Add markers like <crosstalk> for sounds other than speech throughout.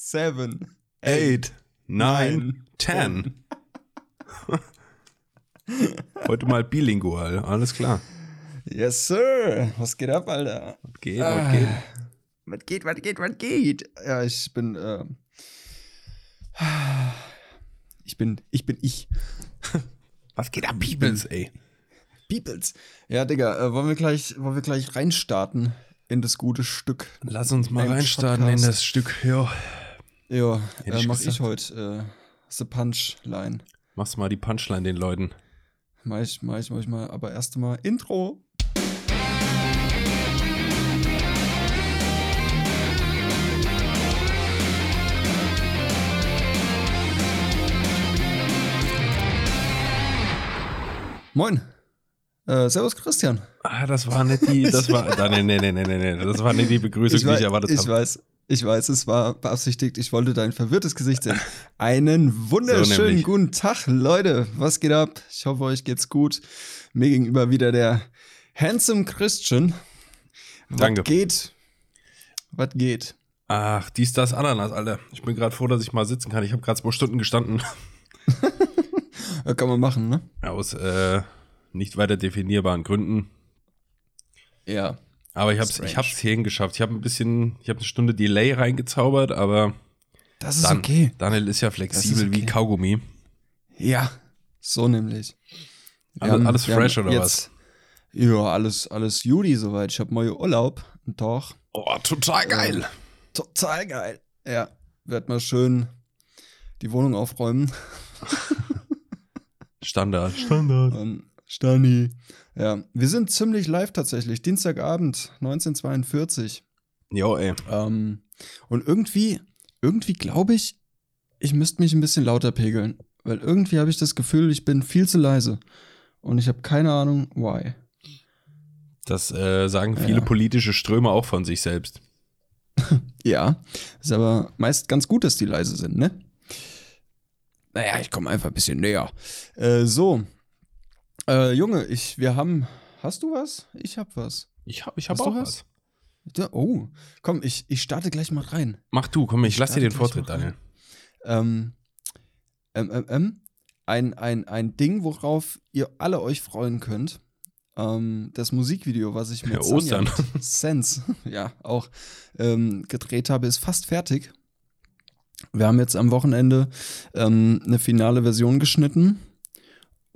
seven, eight, nine, ten. <laughs> Heute mal bilingual, alles klar. Yes, sir. Was geht ab, Alter? Was geht, was geht? Was geht, was geht, was geht? Ja, ich bin, äh, ich bin, ich bin ich. <laughs> Was geht ab, Peoples, ey? Peoples. Ja, Digga, äh, wollen wir gleich, wollen wir gleich reinstarten in das gute Stück? Lass uns mal Ein reinstarten in Podcast. das Stück. Ja. Ja, äh, ich mach gesagt. ich heute, äh, the Punchline. Machst mal die Punchline den Leuten. Mach ich, mach ich, mach ich mal, aber erst mal Intro. Moin. Äh, servus Christian. Ah, das war nicht die, das war, nee, nee, nee, nee, nee, nee, das war nicht die Begrüßung, die wei- ich erwartet ich habe. weiß, ich weiß, es war beabsichtigt. Ich wollte dein verwirrtes Gesicht sehen. Einen wunderschönen nämlich. guten Tag, Leute. Was geht ab? Ich hoffe, euch geht's gut. Mir gegenüber wieder der Handsome Christian. Was Danke. geht? Was geht? Ach, dies, das, Ananas, Alter. Ich bin gerade froh, dass ich mal sitzen kann. Ich habe gerade zwei Stunden gestanden. <laughs> Ja, kann man machen, ne? Aus äh, nicht weiter definierbaren Gründen. Ja. Aber ich hab's, Strange. ich hab's hierhin geschafft. Ich habe ein bisschen, ich habe eine Stunde Delay reingezaubert, aber Das ist dann, okay. Daniel ist ja flexibel okay. wie Kaugummi. Ja, so nämlich. Alle- alles wir fresh oder jetzt, Ja, alles, alles Juli soweit. Ich habe neue Urlaub. Einen Tag. Oh, total geil. Total geil. Ja, werd mal schön die Wohnung aufräumen. Standard. <laughs> Standard. Ähm, Stani. Ja, wir sind ziemlich live tatsächlich. Dienstagabend, 1942. Jo, ey. Ähm, und irgendwie, irgendwie glaube ich, ich müsste mich ein bisschen lauter pegeln. Weil irgendwie habe ich das Gefühl, ich bin viel zu leise. Und ich habe keine Ahnung, why. Das äh, sagen viele Ja. politische Ströme auch von sich selbst. <laughs> Ja, ist aber meist ganz gut, dass die leise sind, ne? Naja, ich komme einfach ein bisschen näher. Äh, so. Äh, Junge, ich, wir haben. Hast du was? Ich hab was. Ich hab, ich hab Hast auch was? was. Oh, komm, ich, ich starte gleich mal rein. Mach du, komm, ich, Ich lass dir den Vortritt. Daniel. Ähm, ähm, ähm, ähm, ein, ein, ein Ding, worauf ihr alle euch freuen könnt. Ähm, das Musikvideo, was ich mit Ja, Ostern. Sense, <laughs> ja, auch ähm, gedreht habe, ist fast fertig. Wir haben jetzt am Wochenende ähm, eine finale Version geschnitten.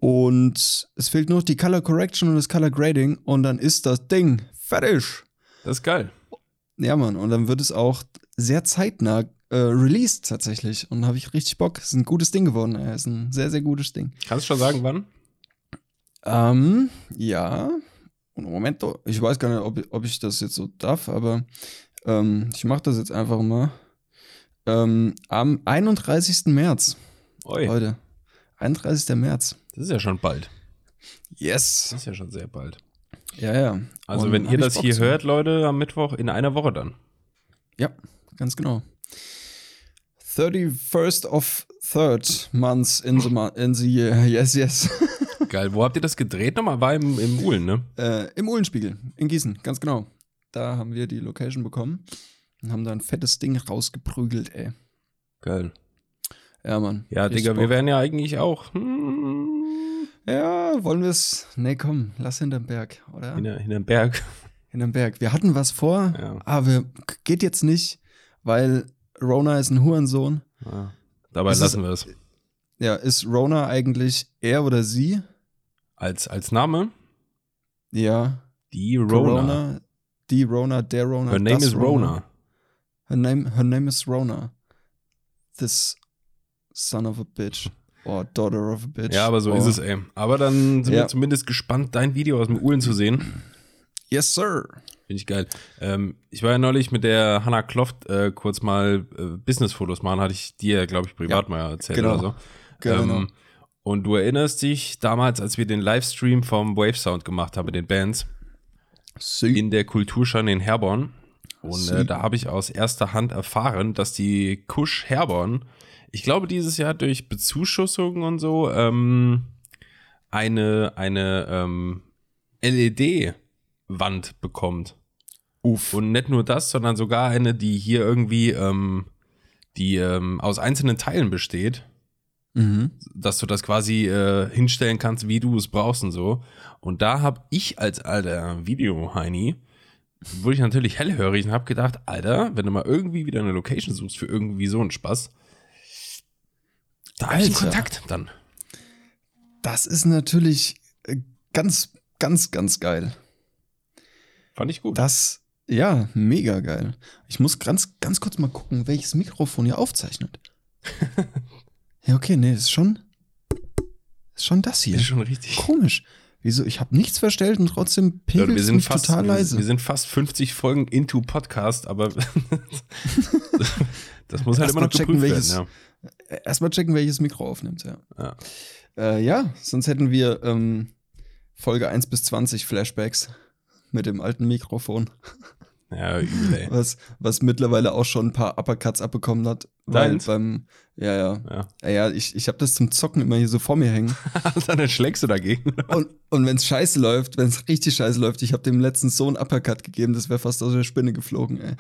Und es fehlt nur noch die Color Correction und das Color Grading. Und dann ist das Ding fertig. Das ist geil. Ja, Mann. Und dann wird es auch sehr zeitnah äh, released tatsächlich. Und da habe ich richtig Bock. Ist ein gutes Ding geworden. ey. Ist ein sehr, sehr gutes Ding. Kannst du schon sagen, wann? Ähm, ja. Und Moment, ich weiß gar nicht, ob, ob ich das jetzt so darf, aber ähm, ich mache das jetzt einfach mal. Ähm, am 31. März, Oi, heute. 31. März. Das ist ja schon bald. Yes. Das ist ja schon sehr bald. Ja, ja. Also, Und wenn ihr das hier zu. hört, Leute, am Mittwoch in einer Woche dann. Ja, ganz genau. 31st of third months in the, in the year. <laughs> Yes, yes. <laughs> Geil. Wo habt ihr das gedreht nochmal? War im, im Uhlen, ne? äh, Im Uhlenspiegel in Gießen, ganz genau. Da haben wir die Location bekommen und haben da ein fettes Ding rausgeprügelt, ey. Geil. Ja, Mann. Ja, Digga, wir Bock. wären ja eigentlich auch hm, Ja, wollen wir es? Nee, komm, lass hinterm Berg, oder? hinter, hinterm Berg. Hinterm Berg. Wir hatten was vor, Ja. aber geht jetzt nicht, weil Rona ist ein Hurensohn. Ja. Dabei ist- lassen wir es. Ja, ist Rona eigentlich er oder sie? Als, als Name Ja. die Rona. Corona, die Rona, der Rona. Her name is Rona. Her name, her name is Rona. This son of a bitch. Or daughter of a bitch. Ja, aber so Or- ist es, ey. Aber dann sind Ja. wir zumindest gespannt, dein Video aus dem Uhlen zu sehen. Yes, sir. Finde ich geil. Ähm, ich war ja neulich mit der Hannah Kloft äh, kurz mal äh, Business-Fotos machen, hatte ich dir, glaube ich, privat mal erzählt genau. oder so. Genau. Ähm, und du erinnerst dich damals, als wir den Livestream vom Wave Sound gemacht haben mit den Bands Sie. in der Kulturschein in Herborn. Und äh, da habe ich aus erster Hand erfahren, dass die Kusch Herborn, ich glaube, dieses Jahr durch Bezuschussung und so, ähm, eine, eine ähm, LED-Wand bekommt. Uff. Und nicht nur das, sondern sogar eine, die hier irgendwie ähm, die ähm, aus einzelnen Teilen besteht, Mhm. dass du das quasi äh, hinstellen kannst, wie du es brauchst und so. Und da habe ich als alter Video-Heini, wurde ich natürlich hellhörig und habe gedacht, Alter, wenn du mal irgendwie wieder eine Location suchst für irgendwie so einen Spaß, da habe ich einen Alter. Kontakt dann. Das ist natürlich äh, ganz, ganz, ganz geil. Fand ich gut. Das, ja, mega geil. Ich muss ganz, ganz kurz mal gucken, welches Mikrofon hier aufzeichnet. <laughs> ja, okay, nee, ist schon, ist schon das hier. ist schon richtig. Komisch. Wieso? Ich habe nichts verstellt und trotzdem pegelt Leute, wir es sind mich fast, total leise. wir sind fast 50 Folgen into Podcast, aber <laughs> das muss halt Erst immer noch checken, geprüft welches- werden. Erstmal checken, welches Mikro aufnimmt, ja. Ja. Äh, ja, sonst hätten wir ähm, Folge 1 bis 20 Flashbacks mit dem alten Mikrofon, <laughs> Ja, übel, ey. was, was mittlerweile auch schon ein paar Uppercuts abbekommen hat. Weil Deins? beim, ja, ja. Ja. Ja, ja ich, ich habe das zum Zocken immer hier so vor mir hängen. <laughs> Dann schlägst du dagegen. Und, und wenn es scheiße läuft, wenn es richtig scheiße läuft, ich habe dem letzten so einen Uppercut gegeben, das wäre fast aus der Spinne geflogen, ey.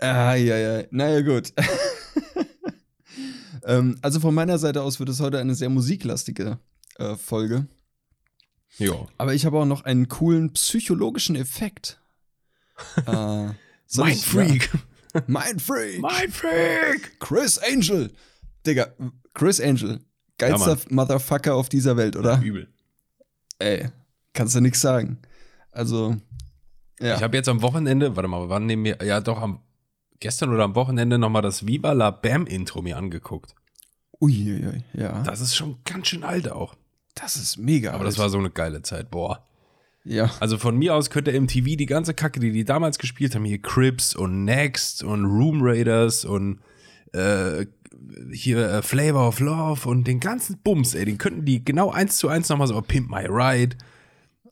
<laughs> ah, ja, ja. Naja, gut. Ähm, also von meiner Seite aus wird es heute eine sehr musiklastige äh, Folge. Ja. Aber ich habe auch noch einen coolen psychologischen Effekt. <laughs> äh, Mein Freak. Ja, Mind Freak. Mein Freak. Chris Angel. Digga, Chris Angel. Geilster Motherfucker auf dieser Welt, oder? Übel. Ey, kannst du nix sagen. Also, ja. Ich habe jetzt am Wochenende, warte mal, wann nehmen wir, ja doch am, gestern oder am Wochenende nochmal das Viva la Bam Intro mir angeguckt. Uiuiui, ja. Das ist schon ganz schön alt auch. Das ist mega. Aber das war so eine geile Zeit, boah. Ja, Also von mir aus könnte MTV die ganze Kacke, die die damals gespielt haben, hier Crips und Next und Room Raiders und äh, hier äh, Flavor of Love und den ganzen Bums, ey, den könnten die genau eins zu eins nochmal so Pimp My Ride,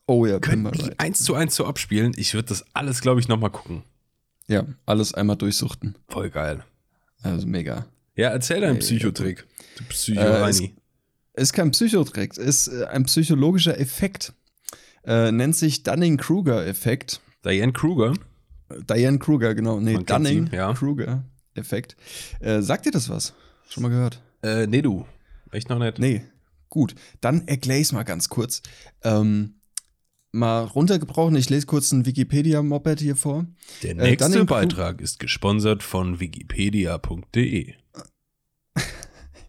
oh ja, mal die right. eins zu eins so abspielen. Ich würde das alles, glaube ich, nochmal gucken. Ja, alles einmal durchsuchten. Voll geil. Also mega. Ja, erzähl deinen Psychotrick. Du Äh, Psycho-Heini. Ist kein Psychotrick, ist äh, ein psychologischer Effekt. Äh, nennt sich Dunning-Kruger-Effekt. Diane Kruger. Diane Kruger, genau. Nee. Dunning-Kruger-Effekt. Äh, sagt dir das was? Schon mal gehört? Äh, nee, du. Echt noch nicht. Nee. Gut, dann erkläre ich es mal ganz kurz. Ähm, mal runtergebrochen, ich lese kurz ein Wikipedia-Moped hier vor. Der Äh, nächste Dunning- Beitrag ist gesponsert von wikipedia.de. <laughs>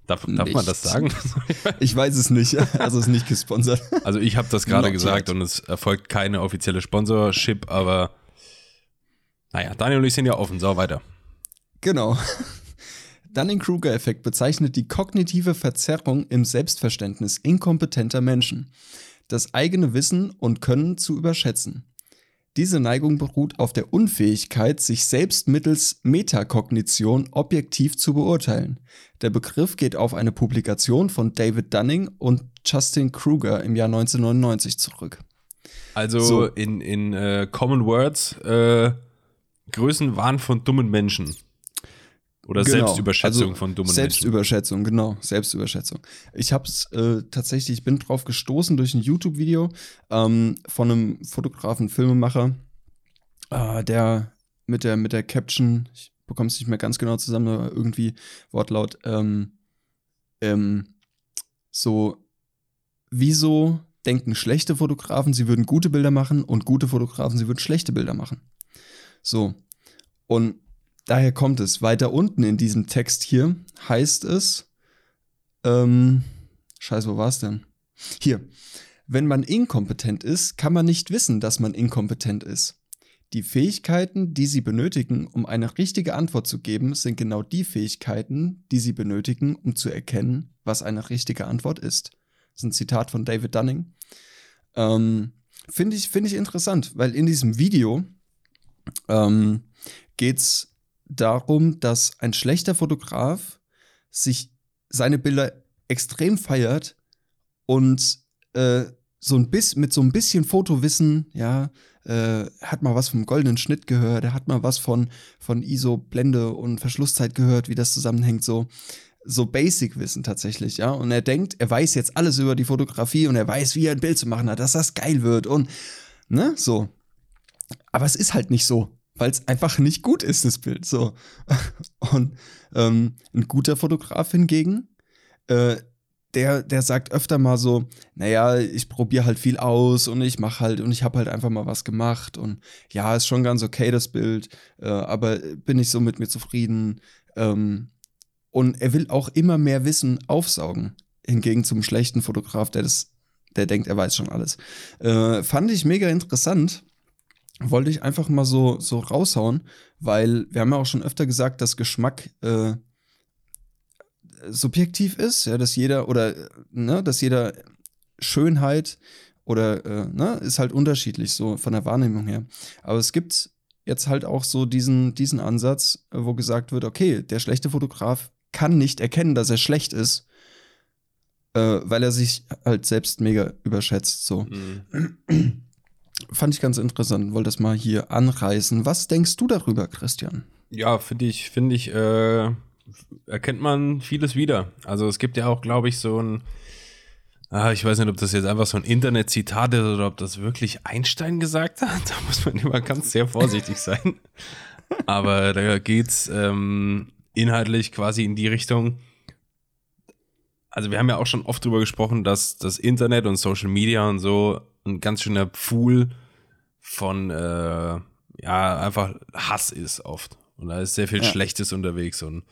Darf, darf man das sagen? <laughs> Ich weiß es nicht, also ist nicht gesponsert. <laughs> Also ich habe das gerade gesagt und es erfolgt keine offizielle Sponsorship, aber naja, Daniel und ich sind ja offen. So, weiter. Genau. Dunning-Kruger-Effekt bezeichnet die kognitive Verzerrung im Selbstverständnis inkompetenter Menschen, das eigene Wissen und Können zu überschätzen. Diese Neigung beruht auf der Unfähigkeit, sich selbst mittels Metakognition objektiv zu beurteilen. Der Begriff geht auf eine Publikation von David Dunning und Justin Kruger im Jahr 1999 zurück. Also So. in, in äh, Common Words, äh, Größenwahn von dummen Menschen. Oder Genau. Selbstüberschätzung Also von dummen Menschen. Selbstüberschätzung, genau, Selbstüberschätzung. Ich habe es äh, tatsächlich, ich bin drauf gestoßen durch ein YouTube-Video ähm, von einem Fotografen, Filmemacher, äh, der mit der mit der Caption, ich bekomme es nicht mehr ganz genau zusammen, aber irgendwie Wortlaut, ähm, ähm, so, wieso denken schlechte Fotografen, sie würden gute Bilder machen und gute Fotografen, sie würden schlechte Bilder machen. So. Und daher kommt es. Weiter unten in diesem Text hier heißt es, ähm, scheiße, wo war es denn? Hier. Wenn man inkompetent ist, kann man nicht wissen, dass man inkompetent ist. Die Fähigkeiten, die Sie benötigen, um eine richtige Antwort zu geben, sind genau die Fähigkeiten, die Sie benötigen, um zu erkennen, was eine richtige Antwort ist. Das ist ein Zitat von David Dunning. Ähm, Finde ich, find ich interessant, weil in diesem Video ähm, geht es darum, dass ein schlechter Fotograf sich seine Bilder extrem feiert und äh, so ein bisschen mit so ein bisschen Fotowissen, ja, äh, hat mal was vom goldenen Schnitt gehört, er hat mal was von, von ISO, Blende und Verschlusszeit gehört, wie das zusammenhängt, so, so Basic-Wissen tatsächlich, ja. Und er denkt, er weiß jetzt alles über die Fotografie und er weiß, wie er ein Bild zu machen hat, dass das geil wird und, ne, so. Aber es ist halt nicht so, weil es einfach nicht gut ist, das Bild. So. <laughs> Und ähm, ein guter Fotograf hingegen, äh, der, der sagt öfter mal so, naja, ich probiere halt viel aus und ich mache halt und ich habe halt einfach mal was gemacht und ja, ist schon ganz okay das Bild, äh, aber bin ich so mit mir zufrieden. Ähm, und er will auch immer mehr Wissen aufsaugen, hingegen zum schlechten Fotograf, der das, der denkt, er weiß schon alles. Äh, fand ich mega interessant. Wollte ich einfach mal so, so raushauen, weil wir haben ja auch schon öfter gesagt, dass Geschmack äh, subjektiv ist, ja, dass jeder oder ne, dass jeder Schönheit oder äh, ne, ist halt unterschiedlich so von der Wahrnehmung her. Aber es gibt jetzt halt auch so diesen, diesen Ansatz, wo gesagt wird, okay, der schlechte Fotograf kann nicht erkennen, dass er schlecht ist, äh, weil er sich halt selbst mega überschätzt. So. Mhm. <clears throat> Fand ich ganz interessant, wollte das mal hier anreißen. Was denkst du darüber, Christian? Ja, finde ich, finde ich, äh, erkennt man vieles wieder. Also es gibt ja auch, glaube ich, so ein, ah, ich weiß nicht, ob das jetzt einfach so ein Internet-Zitat ist oder ob das wirklich Einstein gesagt hat. <laughs> Da muss man immer ganz sehr vorsichtig sein. Aber da geht's ähm, inhaltlich quasi in die Richtung. Also wir haben ja auch schon oft drüber gesprochen, dass das Internet und Social Media und so ein ganz schöner Pfuhl von äh, ja einfach Hass ist oft. Und da ist sehr viel ja. Schlechtes unterwegs und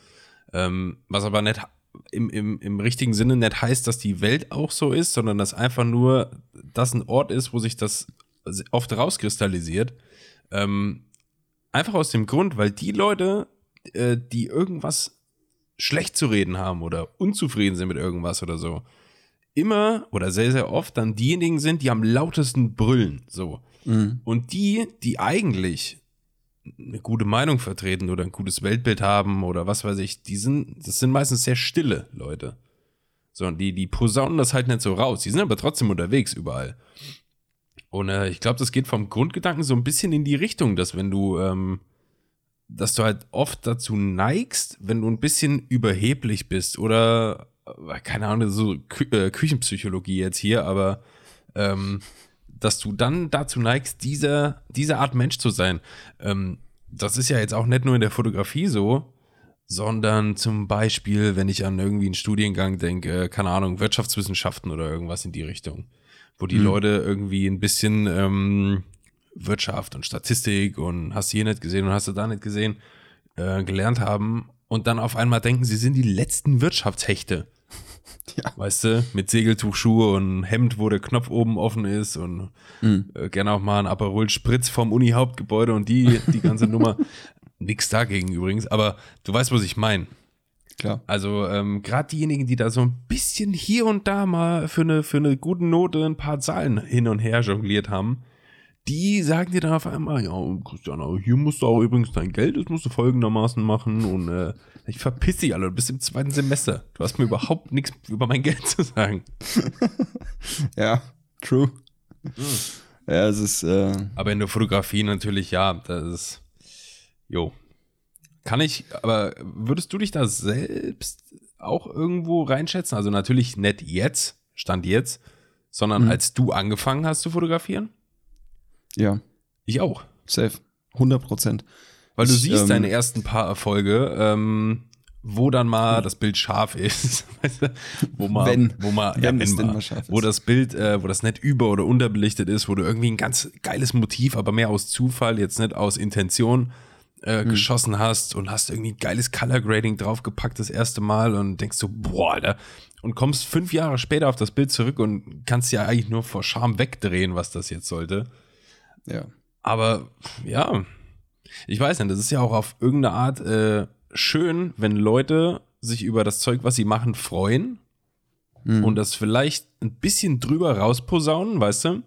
ähm, was aber nicht im, im, im richtigen Sinne nicht heißt, dass die Welt auch so ist, sondern dass einfach nur das ein Ort ist, wo sich das oft rauskristallisiert. Ähm, einfach aus dem Grund, weil die Leute, äh, die irgendwas schlecht zu reden haben oder unzufrieden sind mit irgendwas oder so, immer oder sehr, sehr oft dann diejenigen sind, die am lautesten brüllen. So. Mhm. Und die, die eigentlich eine gute Meinung vertreten oder ein gutes Weltbild haben oder was weiß ich, die sind, das sind meistens sehr stille Leute. So, und die, die posaunen das halt nicht so raus. Die sind aber trotzdem unterwegs überall. Und äh, ich glaube, das geht vom Grundgedanken so ein bisschen in die Richtung, dass wenn du, ähm, dass du halt oft dazu neigst, wenn du ein bisschen überheblich bist oder, keine Ahnung, so Kü äh, Küchenpsychologie jetzt hier, aber ähm, dass du dann dazu neigst, dieser, diese Art Mensch zu sein. Ähm, das ist ja jetzt auch nicht nur in der Fotografie so, sondern zum Beispiel, wenn ich an irgendwie einen Studiengang denke, äh, keine Ahnung, Wirtschaftswissenschaften oder irgendwas in die Richtung, wo die mhm. Leute irgendwie ein bisschen ähm, Wirtschaft und Statistik und hast du hier nicht gesehen und hast du da nicht gesehen, äh, gelernt haben und dann auf einmal denken, sie sind die letzten Wirtschaftshechte. Ja. Weißt du, mit Segeltuchschuhe und Hemd, wo der Knopf oben offen ist und mhm. äh, gerne auch mal ein Aperol Spritz vom Uni-Hauptgebäude und die, die ganze <laughs> Nummer. Nix dagegen übrigens, aber du weißt, was ich meine. Klar. Also ähm, gerade diejenigen, die da so ein bisschen hier und da mal für eine, für eine gute Note ein paar Zahlen hin und her jongliert haben, die sagen dir dann auf einmal, ja, Christian, hier musst du auch übrigens dein Geld, das musst du folgendermaßen machen und äh, ich verpiss dich alle, du bist im zweiten Semester. Du hast mir überhaupt nichts über mein Geld zu sagen. <laughs> ja, true. Mhm. Ja, es ist. Äh aber in der Fotografie natürlich, ja, das ist. Jo. Kann ich, aber würdest du dich da selbst auch irgendwo reinschätzen? Also natürlich nicht jetzt, Stand jetzt, sondern mhm. als du angefangen hast zu fotografieren? Ja. Ich auch. Safe. 100 Prozent. Weil du ich, siehst ähm, deine ersten paar Erfolge, ähm, wo dann mal das Bild scharf ist. <laughs> wo mal, wenn, wo mal, wenn, ja, wenn mal, mal scharf ist. Wo das Bild, äh, wo das nicht über- oder unterbelichtet ist, wo du irgendwie ein ganz geiles Motiv, aber mehr aus Zufall, jetzt nicht aus Intention äh, hm. geschossen hast und hast irgendwie ein geiles Color Grading draufgepackt das erste Mal und denkst so, boah, Alter. Und kommst fünf Jahre später auf das Bild zurück und kannst ja eigentlich nur vor Scham wegdrehen, was das jetzt sollte. Ja. Aber ja, ich weiß nicht, das ist ja auch auf irgendeine Art äh, schön, wenn Leute sich über das Zeug, was sie machen, freuen mhm. und das vielleicht ein bisschen drüber rausposaunen, weißt du?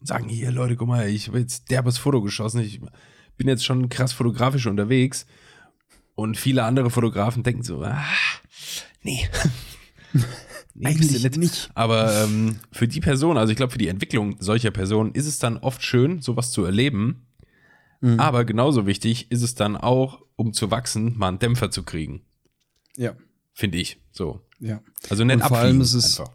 Sagen, hier Leute, guck mal, ich habe jetzt derbes Foto geschossen, ich bin jetzt schon krass fotografisch unterwegs. Und viele andere Fotografen denken so, ah, nee. <laughs> Eigentlich nicht. nicht. Aber ähm, für die Person, also ich glaube, für die Entwicklung solcher Personen ist es dann oft schön, sowas zu erleben. Mhm. Aber genauso wichtig ist es dann auch, um zu wachsen, mal einen Dämpfer zu kriegen. Ja. Finde ich. So. Ja. Also nicht vor allem ist es einfach.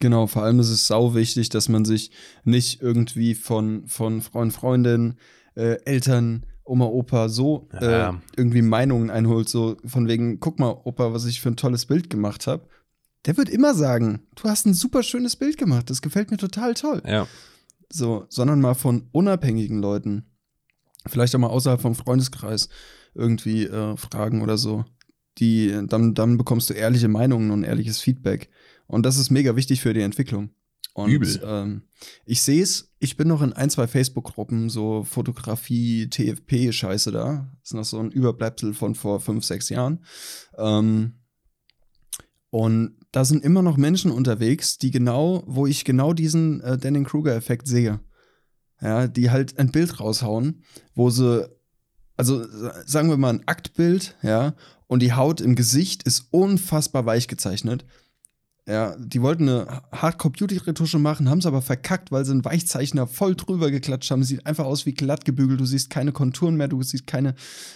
Genau, vor allem ist es sau wichtig, dass man sich nicht irgendwie von, von Freund, Freundin, äh, Eltern Oma, Opa so Ja. äh, irgendwie Meinungen einholt, so von wegen, guck mal, Opa, was ich für ein tolles Bild gemacht habe, der wird immer sagen, du hast ein super schönes Bild gemacht, das gefällt mir total toll. Ja. So, sondern mal von unabhängigen Leuten, vielleicht auch mal außerhalb vom Freundeskreis irgendwie äh, fragen oder so. Die, dann, dann bekommst du ehrliche Meinungen und ehrliches Feedback. Und das ist mega wichtig für die Entwicklung. Und Übel. Ähm, ich sehe es, ich bin noch in ein, zwei Facebook-Gruppen, so Fotografie, TFP-Scheiße da. Das ist noch so ein Überbleibsel von vor fünf, sechs Jahren. Ähm, und da sind immer noch Menschen unterwegs, die genau, wo ich genau diesen äh, Denning-Kruger-Effekt sehe. Ja, die halt ein Bild raushauen, wo sie, also sa- sagen wir mal ein Aktbild, ja, und die Haut im Gesicht ist unfassbar weich gezeichnet. Ja, die wollten eine Hardcore-Beauty-Retusche machen, haben es aber verkackt, weil sie einen Weichzeichner voll drüber geklatscht haben. Sieht einfach aus wie glatt gebügelt. Du siehst keine Konturen mehr, du siehst keine,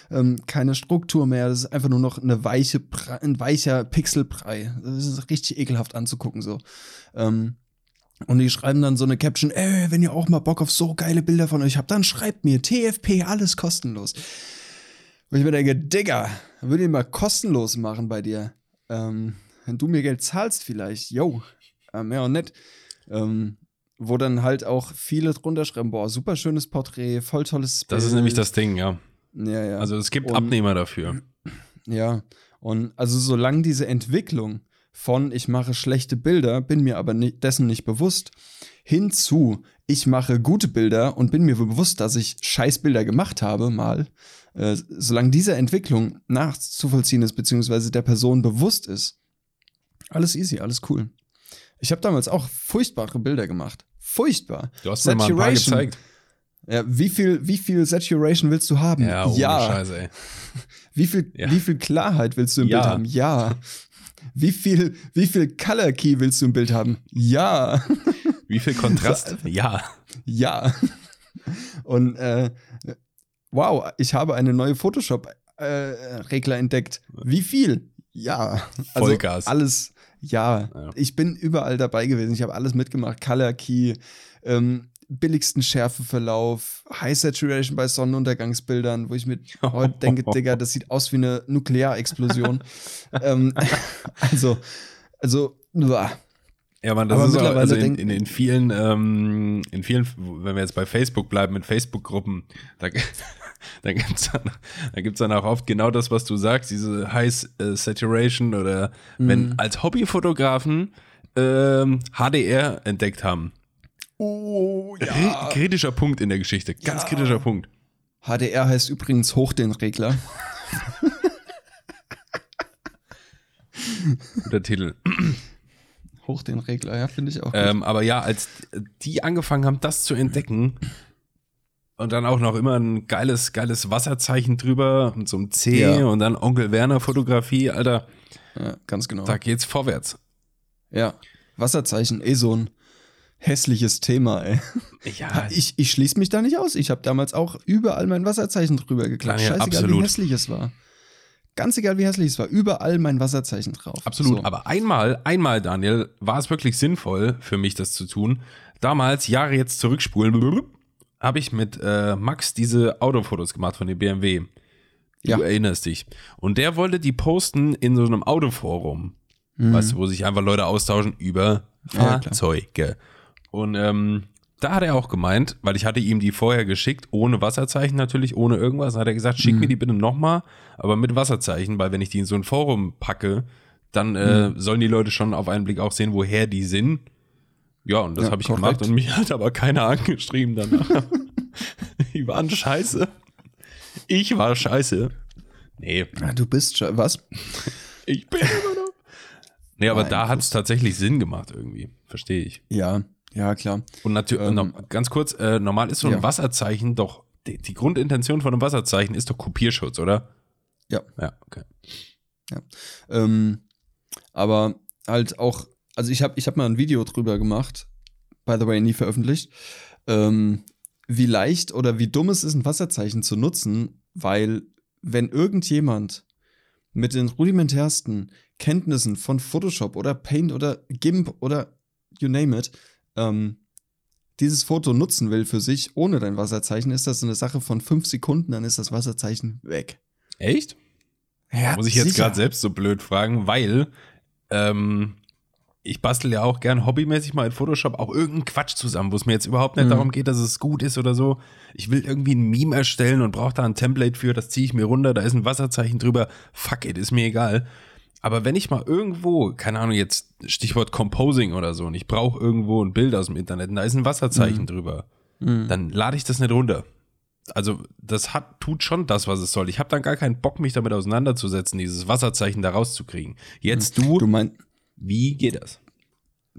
ähm, keine Struktur mehr. Das ist einfach nur noch eine weiche, ein weicher Pixelbrei. Das ist richtig ekelhaft anzugucken so. Ähm, und die schreiben dann so eine Caption, ey, wenn ihr auch mal Bock auf so geile Bilder von euch habt, dann schreibt mir TFP, alles kostenlos. Wo ich mir denke, Digga, würde ich mal kostenlos machen bei dir. Ähm, wenn du mir Geld zahlst vielleicht, yo, äh, mehr und nett. Ähm, wo dann halt auch viele drunter schreiben, boah, super schönes Porträt, voll tolles Bild. Das ist nämlich das Ding, ja. Ja, ja. Also es gibt Und- Abnehmer dafür. Ja, und also solange diese Entwicklung von ich mache schlechte Bilder, bin mir aber ni dessen nicht bewusst, hinzu ich mache gute Bilder und bin mir bewusst, dass ich scheiß Bilder gemacht habe, mal, äh, solange diese Entwicklung nachzuvollziehen ist, beziehungsweise der Person bewusst ist, alles easy, alles cool. Ich habe damals auch furchtbare Bilder gemacht. Furchtbar. Du hast mir mal ein paar Saturation. gezeigt. Ja, wie viel, wie viel Saturation willst du haben? Ja, ohne Scheiße, ey. <laughs> Wie viel, Ja. wie viel Klarheit willst du im Ja. Bild haben? Ja. Wie viel, wie viel Color Key willst du im Bild haben? Ja. <laughs> Wie viel Kontrast? <laughs> ja. ja. Und äh, wow, ich habe eine neue Photoshop-Regler entdeckt. Wie viel? Ja. Also Vollgas. Alles, ja. Ja. Ich bin überall dabei gewesen. Ich habe alles mitgemacht. Color Key, ähm, billigsten Schärfeverlauf, High Saturation bei Sonnenuntergangsbildern, wo ich mir <laughs> heute denke, Digga, das sieht aus wie eine Nuklearexplosion. <laughs> ähm, also, also, uah. Ja, man, das Aber ist auch, also in, in, in vielen, ähm, in vielen, wenn wir jetzt bei Facebook bleiben, mit Facebook-Gruppen, da, <laughs> da gibt's dann, da gibt's dann auch oft genau das, was du sagst, diese High äh, Saturation oder wenn als Hobbyfotografen ähm, HDR entdeckt haben. Oh, Kri- Kritischer Punkt in der Geschichte, ganz Ja. kritischer Punkt. HDR heißt übrigens hoch den Regler. Guter Titel. Hoch den Regler, ja, finde ich auch gut. Ähm, aber ja, als die angefangen haben, das zu entdecken und dann auch noch immer ein geiles, geiles Wasserzeichen drüber und so ein C Ja. und dann Onkel Werner Fotografie, Alter, ja, ganz genau. da geht's vorwärts. Ja, Wasserzeichen, eh so ein hässliches Thema, ey. Ja, Ich, ich schließe mich da nicht aus. Ich habe damals auch überall mein Wasserzeichen drüber geklatscht. Daniel, Scheißegal, absolut. wie hässlich es war. Ganz egal, wie hässlich es war. Überall mein Wasserzeichen drauf. absolut. So. Aber einmal, einmal, Daniel, war es wirklich sinnvoll für mich, das zu tun. Damals, Jahre jetzt zurückspulen, habe ich mit äh, Max diese Autofotos gemacht von dem BMW. Du Ja. erinnerst dich. Und der wollte die posten in so einem Autoforum. Weißt du, wo sich einfach Leute austauschen über Mhm. Ja, klar. Fahrzeuge. Und ähm, da hat er auch gemeint, weil ich hatte ihm die vorher geschickt, ohne Wasserzeichen natürlich, ohne irgendwas, hat er gesagt, schick Mhm. mir die bitte nochmal, aber mit Wasserzeichen, weil wenn ich die in so ein Forum packe, dann äh, Mhm. sollen die Leute schon auf einen Blick auch sehen, woher die sind. Ja, und das Ja, habe ich korrekt. gemacht und mich <laughs> hat aber keiner angeschrieben danach. <laughs> die waren scheiße. Ich war scheiße. Nee, Ah, du bist schon, was? ich bin immer noch. Nee, aber Nein, da hat es tatsächlich Sinn gemacht irgendwie. Verstehe ich. Ja, ja, klar. Und natürlich, Ähm, ganz kurz, äh, normal ist so ein ja. Wasserzeichen doch, die, die Grundintention von einem Wasserzeichen ist doch Kopierschutz, oder? Ja. Ja, okay. Ähm, aber halt auch, also ich habe ich hab mal ein Video drüber gemacht, by the way, nie veröffentlicht, ähm, wie leicht oder wie dumm es ist, ein Wasserzeichen zu nutzen, weil wenn irgendjemand mit den rudimentärsten Kenntnissen von Photoshop oder Paint oder GIMP oder you name it, ähm, dieses Foto nutzen will für sich ohne dein Wasserzeichen, ist das eine Sache von fünf Sekunden, dann ist das Wasserzeichen weg. Echt? Ja, Muss ich jetzt gerade selbst so blöd fragen, weil ähm, ich bastel ja auch gern hobbymäßig mal in Photoshop auch irgendeinen Quatsch zusammen, wo es mir jetzt überhaupt nicht Mhm. darum geht, dass es gut ist oder so. Ich will irgendwie ein Meme erstellen und brauche da ein Template für, das ziehe ich mir runter, da ist ein Wasserzeichen drüber. Fuck it, ist mir egal. Aber wenn ich mal irgendwo, keine Ahnung, jetzt Stichwort Composing oder so, und ich brauche irgendwo ein Bild aus dem Internet und da ist ein Wasserzeichen drüber, Mhm. dann lade ich das nicht runter. Also das hat, tut schon das, was es soll. Ich habe dann gar keinen Bock, mich damit auseinanderzusetzen, dieses Wasserzeichen da rauszukriegen. Jetzt du, Du, mein, wie geht das?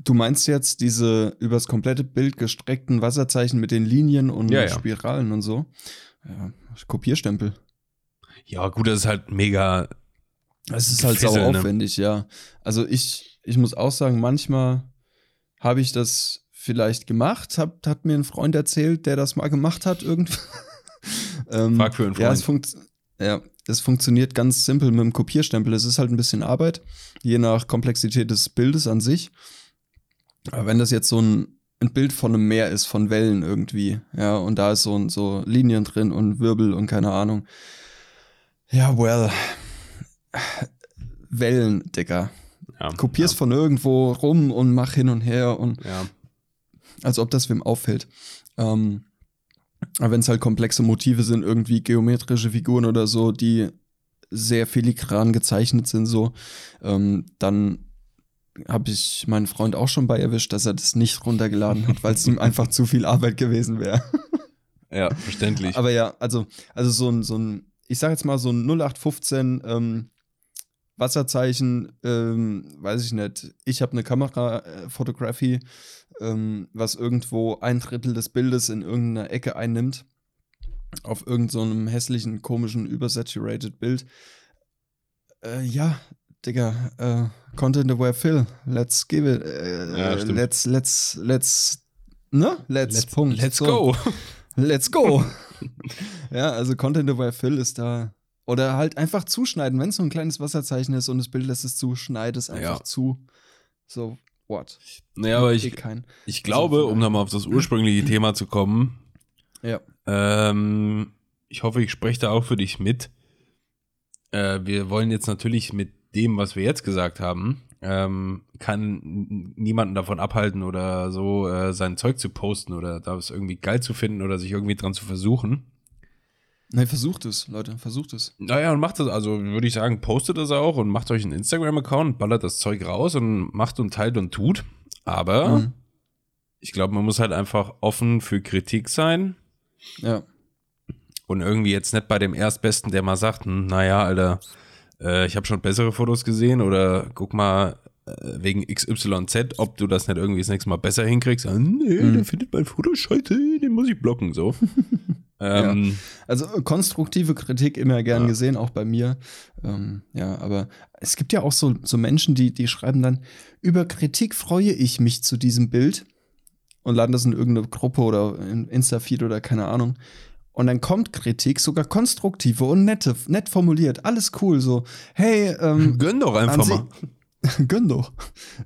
du meinst jetzt diese übers komplette Bild gestreckten Wasserzeichen mit den Linien und Ja, ja. Spiralen und so? Ja, Kopierstempel. Ja, gut, das ist halt mega. Es ist halt sau Gefissel, ne? aufwendig, ja. Also ich, ich muss auch sagen, manchmal habe ich das vielleicht gemacht, hab, hat mir ein Freund erzählt, der das mal gemacht hat irgendwie. <laughs> ähm, Frag für einen Ja, es, Freund. funkt, ja, es funktioniert ganz simpel mit dem Kopierstempel. Es ist halt ein bisschen Arbeit, je nach Komplexität des Bildes an sich. Aber wenn das jetzt so ein, ein Bild von einem Meer ist, von Wellen irgendwie, ja, und da ist so, so Linien drin und Wirbel und keine Ahnung. Ja, well. Wellen, Digga. Ja, Kopier's von irgendwo rum und mach hin und her und Ja, als ob das wem auffällt. Ähm, wenn es halt komplexe Motive sind, irgendwie geometrische Figuren oder so, die sehr filigran gezeichnet sind, so, ähm, dann habe ich meinen Freund auch schon bei erwischt, dass er das nicht runtergeladen hat, weil es ihm einfach zu viel Arbeit gewesen wäre. <laughs> ja, verständlich. Aber ja, also, also so ein, so ein, ich sag jetzt mal so ein 0815 ähm, Wasserzeichen, ähm, weiß ich nicht. Ich habe eine Kamerafotografie, ähm, was irgendwo ein Drittel des Bildes in irgendeiner Ecke einnimmt. Auf irgendeinem so hässlichen, komischen, übersaturated Bild. Äh, ja, Digga, äh, Content aware Phil, let's give it. Äh, Ja, let's, let's, let's, ne? Let's, let's, Punkt. let's So. go. <laughs> Let's go. <laughs> ja, also Content aware Fill ist da. Oder halt einfach zuschneiden, wenn es so ein kleines Wasserzeichen ist und das Bild lässt es zu, schneide es einfach Ja. zu. So, what? Naja, aber ich, kein. ich glaube, um nochmal auf das ursprüngliche Thema zu kommen, Ja. ähm, ich hoffe, ich spreche da auch für dich mit. Äh, wir wollen jetzt natürlich mit dem, was wir jetzt gesagt haben, ähm, kann niemanden davon abhalten oder so äh, sein Zeug zu posten oder das irgendwie geil zu finden oder sich irgendwie dran zu versuchen. Nein, versucht es, Leute, versucht es. Naja, und macht das, also würde ich sagen, postet das auch und macht euch einen Instagram-Account, ballert das Zeug raus und macht und teilt und tut. Aber Mhm. ich glaube, man muss halt einfach offen für Kritik sein Ja. und irgendwie jetzt nicht bei dem Erstbesten, der mal sagt, hm, naja, Alter, äh, ich habe schon bessere Fotos gesehen oder guck mal wegen XYZ, ob du das nicht irgendwie das nächste Mal besser hinkriegst. Ah, nee, Mhm. der findet mein Foto scheiße, den muss ich blocken, so. <laughs> ähm, Also äh, konstruktive Kritik immer gern Ja. gesehen, auch bei mir. Ähm, ja, aber es gibt ja auch so, so Menschen, die, die schreiben dann, über Kritik freue ich mich zu diesem Bild und laden das in irgendeine Gruppe oder in Insta-Feed oder keine Ahnung. Und dann kommt Kritik, sogar konstruktive und nette, nett formuliert, alles cool, so, hey, ähm, Gönn doch einfach mal. <laughs> Gönn doch.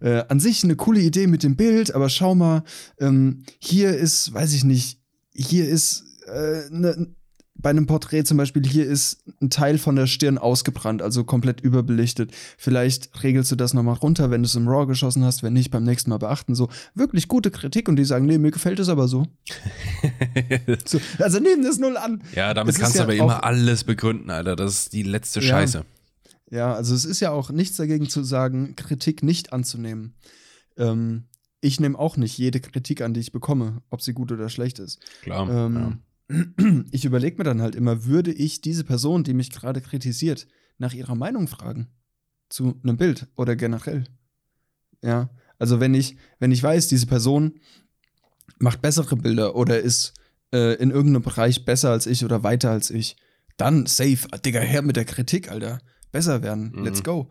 Äh, an sich eine coole Idee mit dem Bild, aber schau mal, ähm, hier ist, weiß ich nicht, hier ist äh, ne, bei einem Porträt zum Beispiel, hier ist ein Teil von der Stirn ausgebrannt, also komplett überbelichtet. Vielleicht regelst du das nochmal runter, wenn du es im RAW geschossen hast, wenn nicht, beim nächsten Mal beachten. So, wirklich gute Kritik und die sagen, nee, mir gefällt es aber so. <laughs> so also nehmen das null an. Ja, damit ist kannst du ja aber immer alles begründen, Alter. Das ist die letzte. Scheiße. Ja, also es ist ja auch nichts dagegen zu sagen, Kritik nicht anzunehmen. Ähm, ich nehme auch nicht jede Kritik an, die ich bekomme, ob sie gut oder schlecht ist. Klar. Ähm, <clears throat> Ich überlege mir dann halt immer, würde ich diese Person, die mich gerade kritisiert, nach ihrer Meinung fragen? Zu einem Bild oder generell? Ja, also wenn ich, wenn ich weiß, diese Person macht bessere Bilder oder ist äh, in irgendeinem Bereich besser als ich oder weiter als ich, dann safe, Digga, her mit der Kritik, Alter. Besser werden, Mhm. let's go.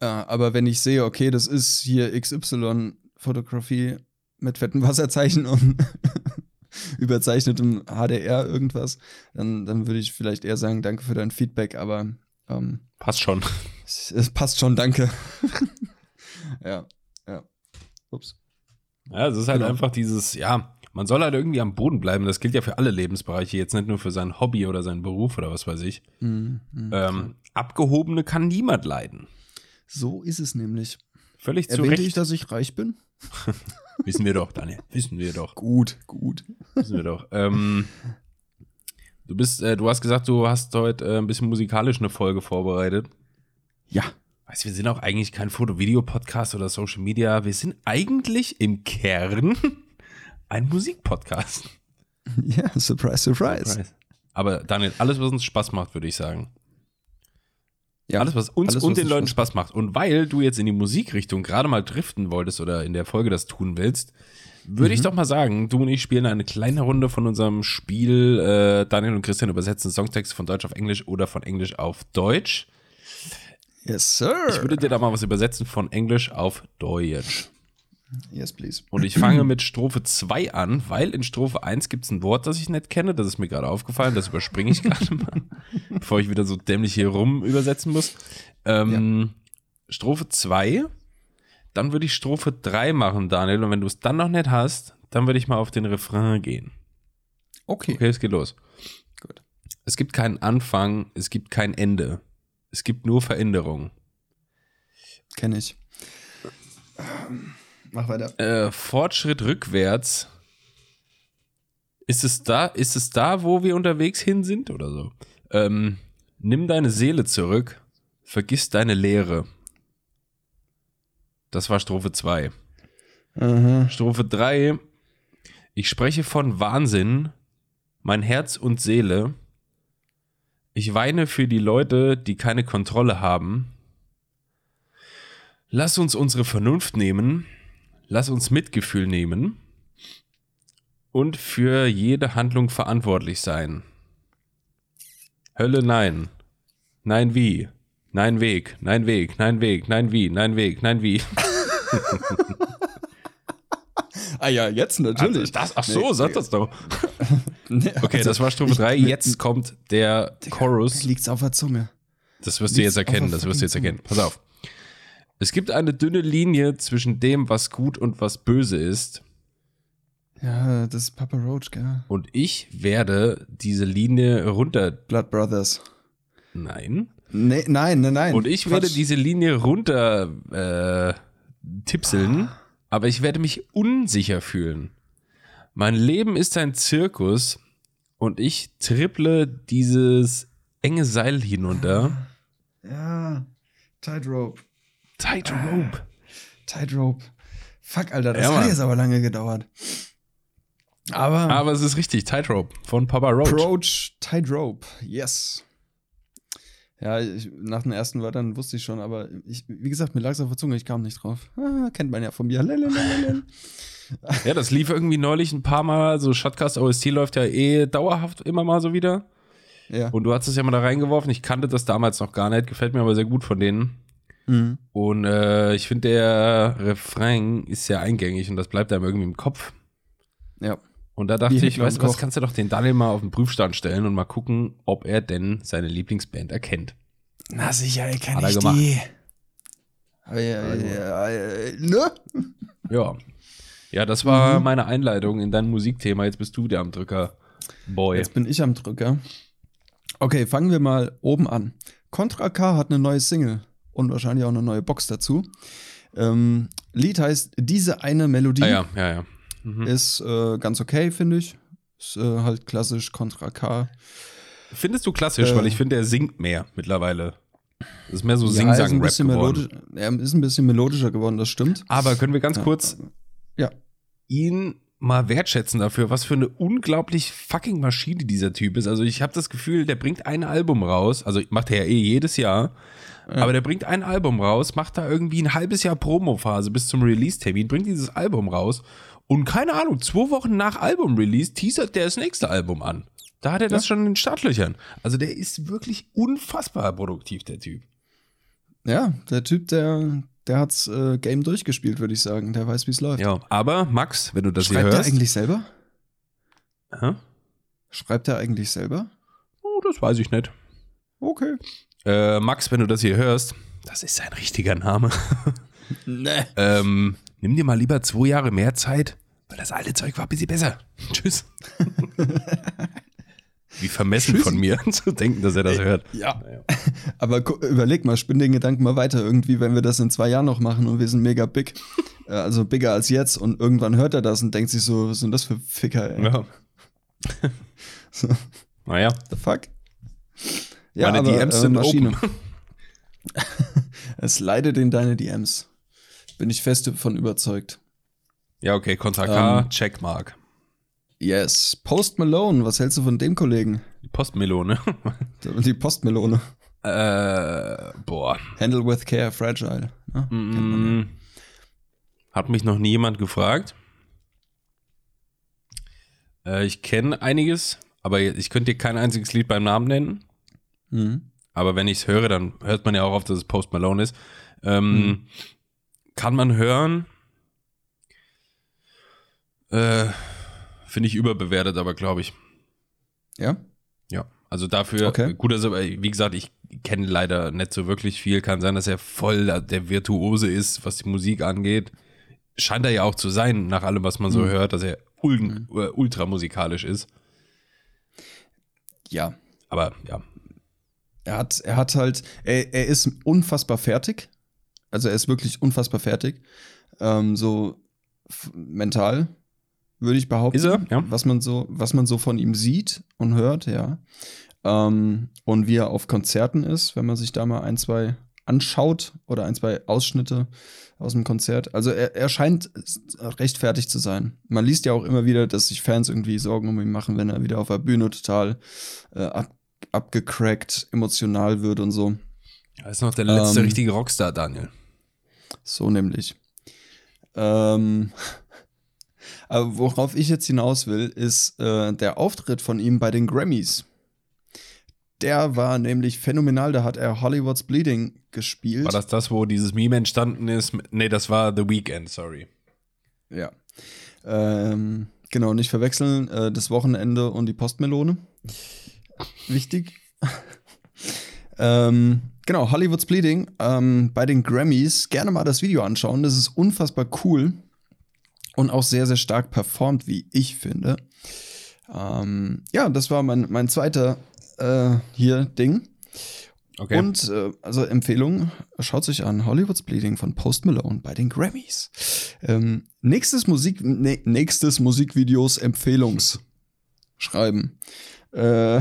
Äh, aber wenn ich sehe, okay, das ist hier XY-Fotografie mit fetten Wasserzeichen und <laughs> überzeichnetem HDR irgendwas, dann, dann würde ich vielleicht eher sagen, danke für dein Feedback, aber ähm, Passt schon. es, es passt schon, danke. <laughs> ja, ja. Ups. Ja, es ist halt Genau. einfach dieses, ja, Man soll halt irgendwie am Boden bleiben. Das gilt ja für alle Lebensbereiche, jetzt nicht nur für sein Hobby oder seinen Beruf oder was weiß ich. Mhm, mhm. Ähm, abgehobene kann niemand leiden. So ist es nämlich. Völlig zu Erwähnte ich, Recht. dass ich reich bin? <laughs> Wissen wir doch, Daniel. Wissen wir doch. Gut, gut. Wissen wir doch. Ähm, du bist, äh, du hast gesagt, du hast heute äh, ein bisschen musikalisch eine Folge vorbereitet. Ja. Weißt du, wir sind auch eigentlich kein Foto-Video-Podcast oder Social Media. Wir sind eigentlich im Kern ein Musikpodcast. <laughs> Ja, surprise, surprise. Aber Daniel, alles, was uns Spaß macht, würde ich sagen. Ja, alles, was uns alles, und was den Leuten Spaß macht. Und weil du jetzt in die Musikrichtung gerade mal driften wolltest oder in der Folge das tun willst, würde Mhm. ich doch mal sagen, du und ich spielen eine kleine Runde von unserem Spiel. Äh, Daniel und Christian übersetzen Songtexte von Deutsch auf Englisch oder von Englisch auf Deutsch. Yes, sir. Ich würde dir da mal was übersetzen von Englisch auf Deutsch. Yes, please. Und ich fange <clears throat> mit Strophe 2 an, weil in Strophe 1 gibt es ein Wort, das ich nicht kenne. Das ist mir gerade aufgefallen. Das überspringe ich gerade mal, <laughs> bevor ich wieder so dämlich hier rum übersetzen muss. Ähm, Strophe 2. Dann würde ich Strophe 3 machen, Daniel. Und wenn du es dann noch nicht hast, dann würde ich mal auf den Refrain gehen. Okay. Okay, es geht los. Gut. Es gibt keinen Anfang, es gibt kein Ende. Es gibt nur Veränderung. Kenne ich. Ähm, Mach weiter. Äh, Fortschritt rückwärts. Ist es da, ist es da, wo wir unterwegs hin sind oder so? Ähm, nimm deine Seele zurück, vergiss deine Lehre. Das war Strophe 2. Aha. Strophe 3. Ich spreche von Wahnsinn, mein Herz und Seele. Ich weine für die Leute, die keine Kontrolle haben. Lass uns unsere Vernunft nehmen. Lass uns Mitgefühl nehmen. Und für jede Handlung verantwortlich sein. Hölle nein. Nein wie. Nein Weg. Nein Weg. Nein Weg. Nein wie. Nein Weg. Nein wie. <laughs> Ah ja, jetzt natürlich. Das, ach so, sag das doch. <laughs> Nee, Okay, also, das war Strophe ich- 3. Jetzt kommt der Chorus. Liegt's auf der Zunge. Das wirst du jetzt liegt's auf erkennen. Das wirst du jetzt erkennen. Pass auf. Es gibt eine dünne Linie zwischen dem, was gut und was böse ist. Ja, das ist Papa Roach, gell? Und ich werde diese Linie runter. Blood Brothers. Nein. Nee, nein, nein, nein. Und ich werde Quatsch. diese Linie runter äh, tipseln, aber ich werde mich unsicher fühlen. Mein Leben ist ein Zirkus und ich tripple dieses enge Seil hinunter. Ja, Tightrope. Tightrope. Tightrope. Fuck, Alter, das Ja, hat Mann. jetzt aber lange gedauert. Aber, Aber es ist richtig, Tightrope von Papa Roach. Approach Tightrope, yes. Ja, ich, nach den ersten Wörtern wusste ich schon, aber ich, wie gesagt, mir lag es auf der Zunge, ich kam nicht drauf. Ah, kennt man ja von mir. Lalalala. <laughs> Ja, das lief irgendwie neulich ein paar Mal. So Shotcast OST läuft ja eh dauerhaft immer mal so wieder. Ja. Und du hast es ja mal da reingeworfen. Ich kannte das damals noch gar nicht. Gefällt mir aber sehr gut von denen. Mhm. Und äh, ich finde, der Refrain ist sehr eingängig und das bleibt einem irgendwie im Kopf. Ja. Und da dachte Wie ich, weißt du was, kannst du doch den Daniel mal auf den Prüfstand stellen und mal gucken, ob er denn seine Lieblingsband erkennt. Na sicher, Hat erkenne er ich gemacht. die. Ja, ja, ja, ja, ne? Ja. Ja, das war Mhm. meine Einleitung in dein Musikthema. Jetzt bist du wieder am Drücker. Boy. Jetzt bin ich am Drücker. Okay, fangen wir mal oben an. Contra K hat eine neue Single und wahrscheinlich auch eine neue Box dazu. Ähm, Lied heißt Diese eine Melodie. Ah ja, ja, ja. Mhm. Ist äh, ganz okay, finde ich. Ist äh, halt klassisch Contra K. Findest du klassisch, Äh. weil ich finde, er singt mehr mittlerweile. Das ist mehr so Ja, ist Sing-Sang-Rap ein bisschen geworden. er ist ein bisschen melodischer geworden, das stimmt. Aber können wir ganz Ja. kurz Ja. ihn mal wertschätzen dafür, was für eine unglaublich fucking Maschine dieser Typ ist. Also ich habe das Gefühl, der bringt ein Album raus, also macht er ja eh jedes Jahr, aber der bringt ein Album raus, macht da irgendwie ein halbes Jahr Promophase bis zum Release-Termin, bringt dieses Album raus und keine Ahnung, zwei Wochen nach Album-Release teasert der das nächste Album an. Da hat er das schon in den Startlöchern. Also der ist wirklich unfassbar produktiv, der Typ. Ja, der Typ, der, der hat's äh, Game durchgespielt, würde ich sagen. Der weiß, wie es läuft. Ja, aber Max, wenn du das Schreibt hier er hörst. eigentlich selber? Hä? Schreibt er eigentlich selber? Oh, das weiß ich nicht. Okay. Äh, Max, wenn du das hier hörst, das ist sein richtiger Name. <laughs> Ne. ähm, nimm dir mal lieber zwei Jahre mehr Zeit Weil das alte Zeug war ein bisschen besser. <laughs> Tschüss. <laughs> Wie vermessen Tschüssi. von mir zu denken, dass er das hört. Ja. Naja. Aber überleg mal, spinn den Gedanken mal weiter irgendwie, wenn wir das in zwei Jahren noch machen und wir sind mega big. Äh, Also bigger als jetzt und irgendwann hört er das und denkt sich so, was sind das für Ficker, ey? Ja. So, Naja, the fuck? Meine DMs äh, sind Maschine. open. <laughs> Es leidet in deine DMs. Bin ich fest davon überzeugt. Ja, okay, Contra K, Ähm. Checkmark. Yes. Post Malone, was hältst du von dem Kollegen? Die Postmelone. <laughs> Die Postmelone. äh, boah. Handle with care, fragile. Ne? Man ja. Mm, hat mich noch nie jemand gefragt. Äh, ich kenne einiges, aber ich könnte dir kein einziges Lied beim Namen nennen. Mhm. Aber wenn ich es höre, dann hört man ja auch oft, dass es Post Malone ist. Ähm, Kann man hören. Äh, Finde ich überbewertet, aber glaube ich. Ja? Ja. Also dafür, Okay. gut, also wie gesagt, ich kenne leider nicht so wirklich viel. Kann sein, dass er voll der- Virtuose ist, was die Musik angeht. Scheint er ja auch zu sein, nach allem, was man so Mhm. hört, dass er ul äh, ultra musikalisch ist. Ja. Aber ja, Er hat, er hat halt, er, er ist unfassbar fertig. Also er ist wirklich unfassbar fertig. Ähm, so mental, würde ich behaupten. Ist er? Ja. Was man so, was man so von ihm sieht und hört, ja. Ähm, und wie er auf Konzerten ist, wenn man sich da mal ein, zwei anschaut oder ein, zwei Ausschnitte aus dem Konzert. Also er, er scheint recht fertig zu sein. Man liest ja auch immer wieder, dass sich Fans irgendwie Sorgen um ihn machen, wenn er wieder auf der Bühne total äh, ab, abgecrackt, emotional wird und so. er ist noch der letzte Ähm, richtige Rockstar, Daniel. So nämlich. Ähm, <laughs> aber worauf ich jetzt hinaus will, ist äh, der Auftritt von ihm bei den Grammys. Der war nämlich phänomenal. Da hat er Hollywood's Bleeding gespielt. War das das, wo dieses Meme entstanden ist? Nee, das war The Weeknd, sorry. Ja. Ähm, genau, nicht verwechseln. Äh, das Wochenende und die Postmelone. Wichtig. <laughs> ähm, genau, Hollywood's Bleeding. Ähm, bei den Grammys gerne mal das Video anschauen. Das ist unfassbar cool. Und auch sehr, sehr stark performt, wie ich finde. Ähm, ja, das war mein, mein zweiter äh, hier Ding. Okay. Und äh, also Empfehlung, schaut sich an Hollywood's Bleeding von Post Malone bei den Grammys. Ähm, nächstes Musik, nächstes Musikvideos Empfehlungs schreiben. Äh,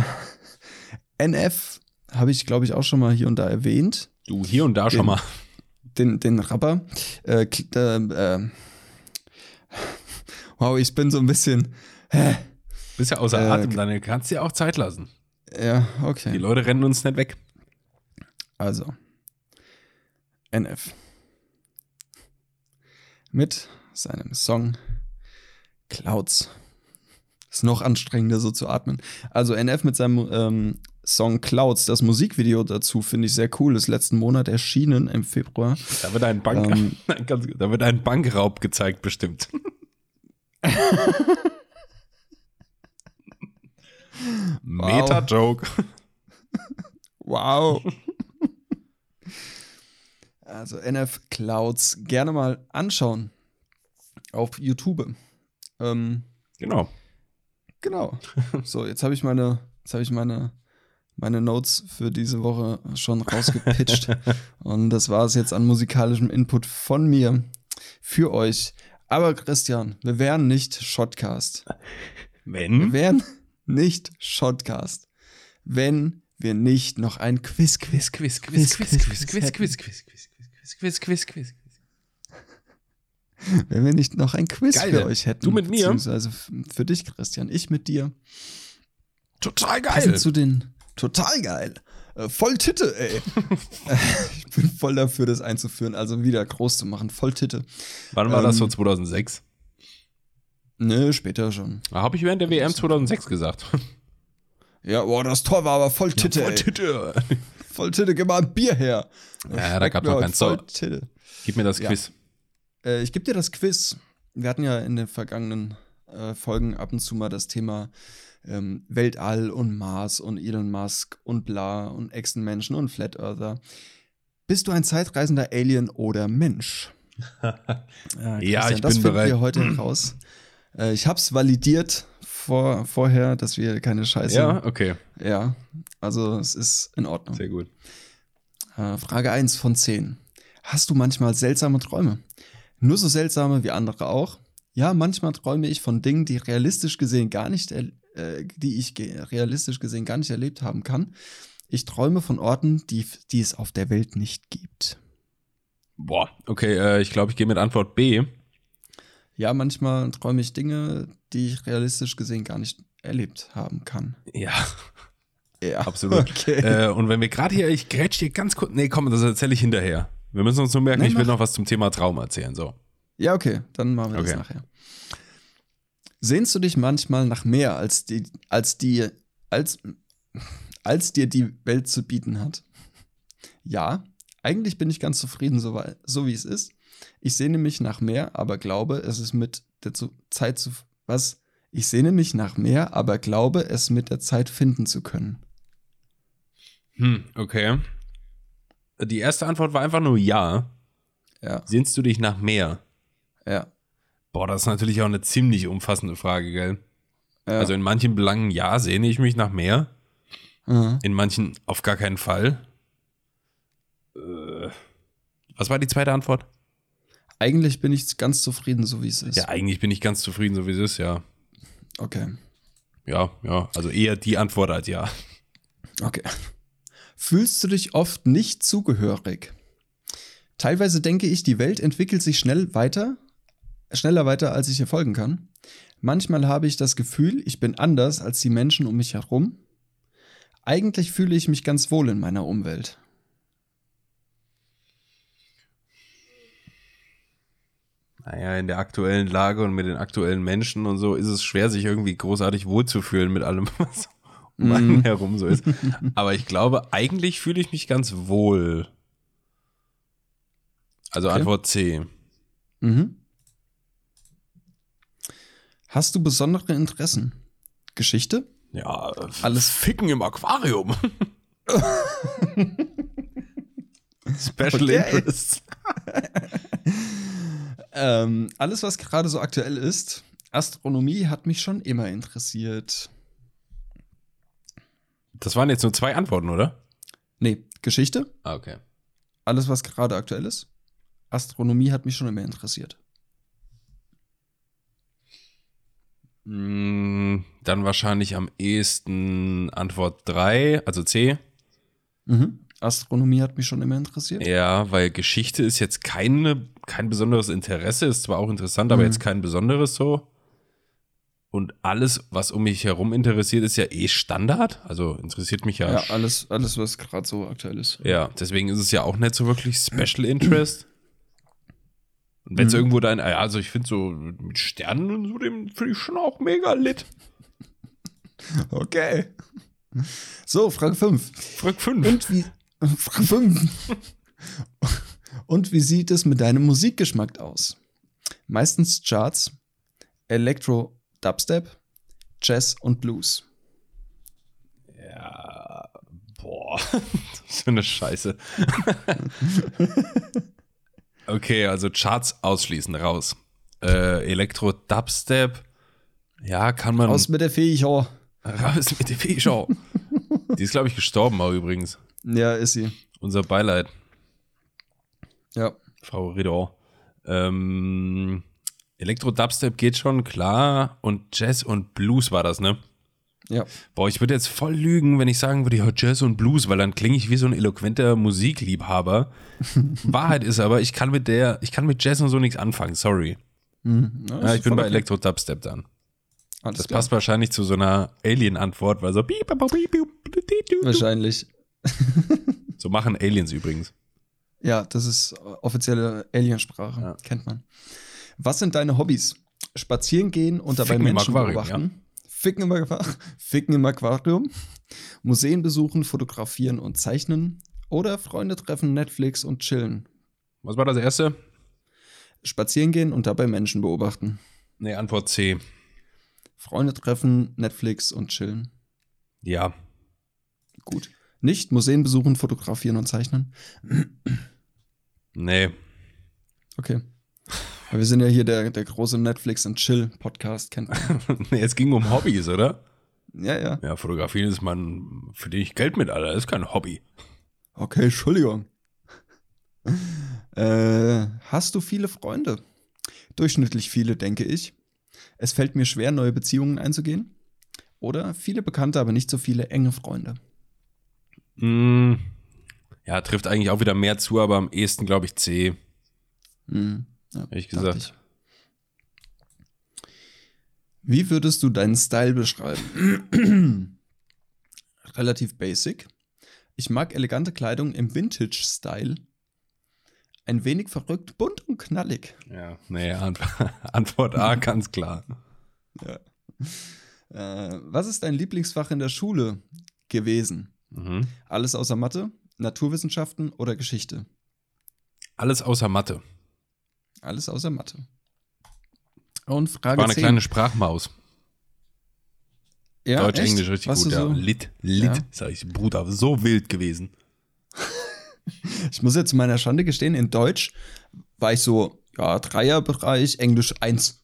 <laughs> NF habe ich, glaube ich, auch schon mal hier und da erwähnt. du hier und da schon Den- mal. Den, den Rapper. Äh, äh, äh, wow, ich bin so ein bisschen. Hä? Bist ja außer Äh, Atem, Daniel. Kannst dir auch Zeit lassen. Ja, Die okay. Leute rennen uns nicht weg. Also, NF. Mit seinem Song Clouds. Ist noch anstrengender, so zu atmen. Also, NF mit seinem ähm, Song Clouds. Das Musikvideo dazu finde ich sehr cool. Ist letzten Monat erschienen im Februar. Da wird ein Bank, Ähm. <laughs> Da wird ein Bankraub gezeigt, bestimmt. <laughs> Meta-Joke. Wow. also, NF Clouds gerne mal anschauen. Auf YouTube. Ähm, Genau. Genau. So, jetzt habe ich meine, jetzt habe ich meine, meine Notes für diese Woche schon rausgepitcht. Und das war es jetzt an musikalischem Input von mir für euch. Aber Christian, wir wären nicht Shotcast. Wir Wenn? wären nicht Shotcast, wenn wir nicht noch ein Quiz, Quiz, Quiz, Quiz, Quiz, Quiz, Quiz, Quiz, Quiz, Quiz, Quiz, Quiz, Quiz, Quiz, Quiz. <laughs> wenn wir nicht noch ein Quiz Geil. für euch hätten. Du mit mir? F- für dich, Christian, ich mit dir. Total Passend geil. zu den. Total geil. Äh, voll Titte, ey. <laughs> <laughs> Ich bin voll dafür, das einzuführen, also wieder groß zu machen. Voll Titte. Wann war das so Ähm, 2006? Nö, später schon. Da habe ich während der WM 2006 gesagt. Ja, boah, das Tor war aber voll Titte, Voll ey. Titte. Voll Titte, gib mal ein Bier her. Ja, da gab's mir noch. Voll So. Titte. Gib mir das Ja. Äh, ich gebe dir das Quiz. Wir hatten ja in den vergangenen äh, Folgen ab und zu mal das Thema ähm, Weltall und Mars und Elon Musk und bla und Echsenmenschen und Flat Earther. Bist du ein zeitreisender Alien oder Mensch? <laughs> Ja, Ja, ich das bin finden bereit. wir heute raus. Äh, ich hab's validiert vor, vorher, dass wir keine Scheiße. Ja, okay. Ja, also es ist in Ordnung. Sehr gut. Äh, Frage 1 von 10. Hast du manchmal seltsame Träume? Nur so seltsame wie andere auch? Ja, manchmal träume ich von Dingen, die realistisch gesehen gar nicht, äh, die ich ge realistisch gesehen gar nicht erlebt haben kann. Ich träume von Orten, die, die es auf der Welt nicht gibt. Boah, okay, äh, ich glaube, ich gehe mit Antwort B. Ja, manchmal träume ich Dinge, die ich realistisch gesehen gar nicht erlebt haben kann. Ja, Ja, absolut. <laughs> Okay. äh, und wenn wir gerade hier, ich grätsch dir ganz kurz, nee, komm, das erzähle ich hinterher. Wir müssen uns nur merken, Nee, ich will noch was zum Thema Traum erzählen, so. Ja, okay, dann machen wir Okay. das nachher. Sehnst du dich manchmal nach mehr als die, als die, als, als dir die Welt zu bieten hat? Ja, eigentlich bin ich ganz zufrieden, so, so wie es ist. Ich sehne mich nach mehr, aber glaube, es ist mit der Zeit zu. Was? Ich sehne mich nach mehr, aber glaube, es mit der Zeit finden zu können. Hm, okay. Die erste Antwort war einfach nur ja. Ja, Sehnst du dich nach mehr? ja. Boah, das ist natürlich auch eine ziemlich umfassende Frage, gell? ja. Also in manchen Belangen ja, sehne ich mich nach mehr. Mhm. In manchen auf gar keinen Fall. Äh, was war die zweite Antwort? Eigentlich bin ich ganz zufrieden, so wie es ist. Ja, eigentlich bin ich ganz zufrieden, so wie es ist, ja. Okay. Ja, ja. Also eher die Antwort als ja. Okay. Fühlst du dich oft nicht zugehörig? Teilweise denke ich, die Welt entwickelt sich schnell weiter, schneller weiter, als ich ihr folgen kann. Manchmal habe ich das Gefühl, ich bin anders als die Menschen um mich herum. Eigentlich fühle ich mich ganz wohl in meiner Umwelt. Naja, in der aktuellen Lage und mit den aktuellen Menschen und so ist es schwer, sich irgendwie großartig wohlzufühlen mit allem, <laughs> was <laughs> um einen herum so ist. Aber ich glaube, eigentlich fühle ich mich ganz wohl. Also Okay. Antwort C. Mhm. Hast du besondere Interessen? Geschichte? Ja, Alles- Ficken im Aquarium. <laughs> Special Okay. Interest. <laughs> Ähm, alles, was gerade so aktuell ist. Astronomie hat mich schon immer interessiert. Das waren jetzt nur zwei Antworten, oder? Nee, Geschichte? Ah, okay. Alles, was gerade aktuell ist. Astronomie hat mich schon immer interessiert. Mm, Dann wahrscheinlich am ehesten Antwort 3, also C. Mhm. Astronomie hat mich schon immer interessiert. Ja, weil Geschichte ist jetzt keine, kein besonderes Interesse, ist zwar auch interessant, aber Mhm. jetzt kein besonderes so. Und alles, was um mich herum interessiert, ist ja eh Standard. Also interessiert mich ja. Ja, alles, alles was gerade so aktuell ist. Ja, deswegen ist es ja auch nicht so wirklich Special Interest. Und wenn es Mhm. irgendwo dein, also ich finde so mit Sternen und so, dem finde ich schon auch mega lit. <laughs> Okay. So, Frage 5. Frag 5. Und wie. <laughs> Frage 5. <laughs> Und wie sieht es mit deinem Musikgeschmack aus? Meistens Charts, Electro, Dubstep, Jazz und Blues. Ja, boah, <laughs> das ist eine Scheiße. <laughs> okay, also Charts ausschließen, raus. Äh, Elektro, Dubstep, ja, kann man Aus mit der ja. raus mit der Fee-Show. Die ist, glaube ich, gestorben auch übrigens. Ja, ist sie. Unser Beileid, Ja. Frau Riddor. Ähm, Elektro, Dubstep geht schon, klar. Und Jazz und Blues war das, ne? Ja. Boah, ich würde jetzt voll lügen, wenn ich sagen würde, ja, Jazz und Blues, weil dann klinge ich wie so ein eloquenter Musikliebhaber. <laughs> Wahrheit ist aber, ich kann mit der, ich kann mit Jazz und so nichts anfangen, sorry. Mhm. Ja, ich bin bei okay. Elektro Dubstep dann. Alles Das klar. passt wahrscheinlich zu so einer Alien-Antwort, weil so. Wahrscheinlich. so machen Aliens übrigens. Ja, das ist offizielle Aliensprache. Ja. Kennt man. Was sind deine Hobbys? Spazieren gehen und dabei Ficken Menschen beobachten. Ficken, im Aquarium, <laughs> Ficken im Aquarium. Museen besuchen, fotografieren und zeichnen. Oder Freunde treffen, Netflix und chillen. Was war das erste? Spazieren gehen und dabei Menschen beobachten. Nee, Antwort C. Freunde treffen, Netflix und chillen. Ja. Gut. Nicht Museen besuchen, fotografieren und zeichnen. Nee. Okay. Wir sind ja hier der, der große Netflix und Chill Podcast, kennt man. <laughs> nee, es ging um Hobbys, oder? Ja, ja. Ja, Fotografieren ist man, für den ich Geld mit, Alter. Das ist kein Hobby. Okay, Entschuldigung. äh, hast du viele Freunde? Durchschnittlich viele, denke ich. Es fällt mir schwer, neue Beziehungen einzugehen. Oder viele Bekannte, aber nicht so viele enge Freunde. Mm, ja, trifft eigentlich auch wieder mehr zu, aber am ehesten, glaube ich, C. Hm, ja, Ehrlich gesagt. ich. Wie würdest du deinen Style beschreiben? <clears throat> Relativ basic. Ich mag elegante Kleidung im Vintage-Style. Ein wenig verrückt, bunt und knallig. Ja, nee, Ant <laughs> Antwort A, <laughs> ganz klar. Äh, was ist dein Lieblingsfach in der Schule gewesen? Mhm. Alles außer Mathe, Naturwissenschaften oder Geschichte? Alles außer Mathe. Alles außer Mathe. Und Frage War eine 10. kleine Sprachmaus. ja, Deutsch, echt? Englisch richtig Warst gut. Ja. So? Lit, lit, Ja. sag ich, Bruder, so wild gewesen. <laughs> Ich muss jetzt zu meiner Schande gestehen, in Deutsch war ich so, ja, Dreierbereich, Englisch 1.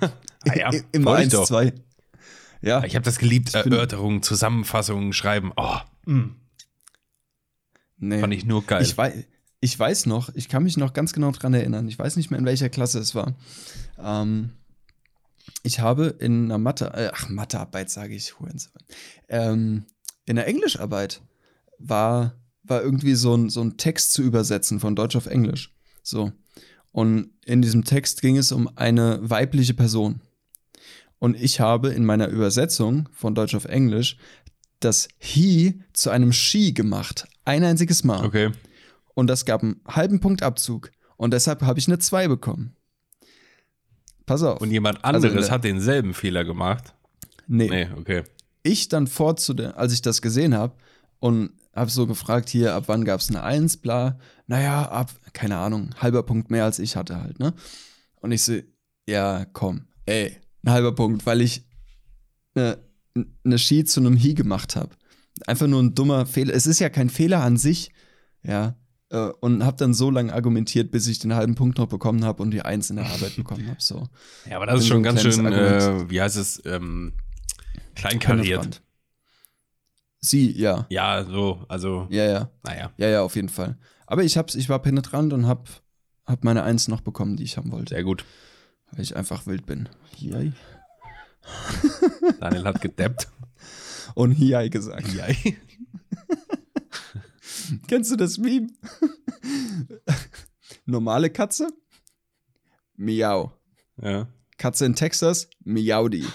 Ah ja, <laughs> Immer wollte ich 1, doch. 2. Ja, Ich habe das geliebt, Erörterungen, Zusammenfassungen, Schreiben. Oh, nee. fand ich nur geil. Ich weiß, ich weiß noch, ich kann mich noch ganz genau dran erinnern. Ich weiß nicht mehr, in welcher Klasse es war. Ähm, ich habe in einer Mathe, äh, ach, Mathearbeit sage ich. Ähm, in der Englischarbeit war, war irgendwie so ein, so ein Text zu übersetzen von Deutsch auf Englisch. So. Und in diesem Text ging es um eine weibliche Person. Und ich habe in meiner Übersetzung von Deutsch auf Englisch das he zu einem she gemacht. Ein einziges Mal. okay. Und das gab einen halben Punkt Abzug. Und deshalb habe ich eine 2 bekommen. Pass auf. Und jemand Also anderes der- hat denselben Fehler gemacht. nee. Nee, okay. Ich dann vor zu der, als ich das gesehen habe und habe so gefragt, hier, ab wann gab es eine 1, bla. Naja, ab, keine Ahnung, halber Punkt mehr als ich hatte halt, ne? Und ich so, ja, komm, ey, ein halber Punkt, weil ich eine, eine Ski zu einem Hi gemacht habe. Einfach nur ein dummer Fehler. Es ist ja kein Fehler an sich, ja. Äh, Und habe dann so lange argumentiert, bis ich den halben Punkt noch bekommen habe und die Eins in der <laughs> Arbeit bekommen habe. So. Ja, aber das ist Bin so schon ein ganz schön, äh, wie heißt es, ähm, kleinkariert. Sie, ja. Ja, so, also, Ja, ja. naja. Ja, ja, auf jeden Fall. Aber ich hab's, ich war penetrant und hab, hab meine Eins noch bekommen, die ich haben wollte. Sehr gut. Weil ich einfach wild bin. Hiai. Daniel hat gedeppt. <laughs> Und Hiai gesagt. Ja. <laughs> Kennst du das Meme? <laughs> Normale Katze? Miau. ja. Katze in Texas? Miaudi. <laughs>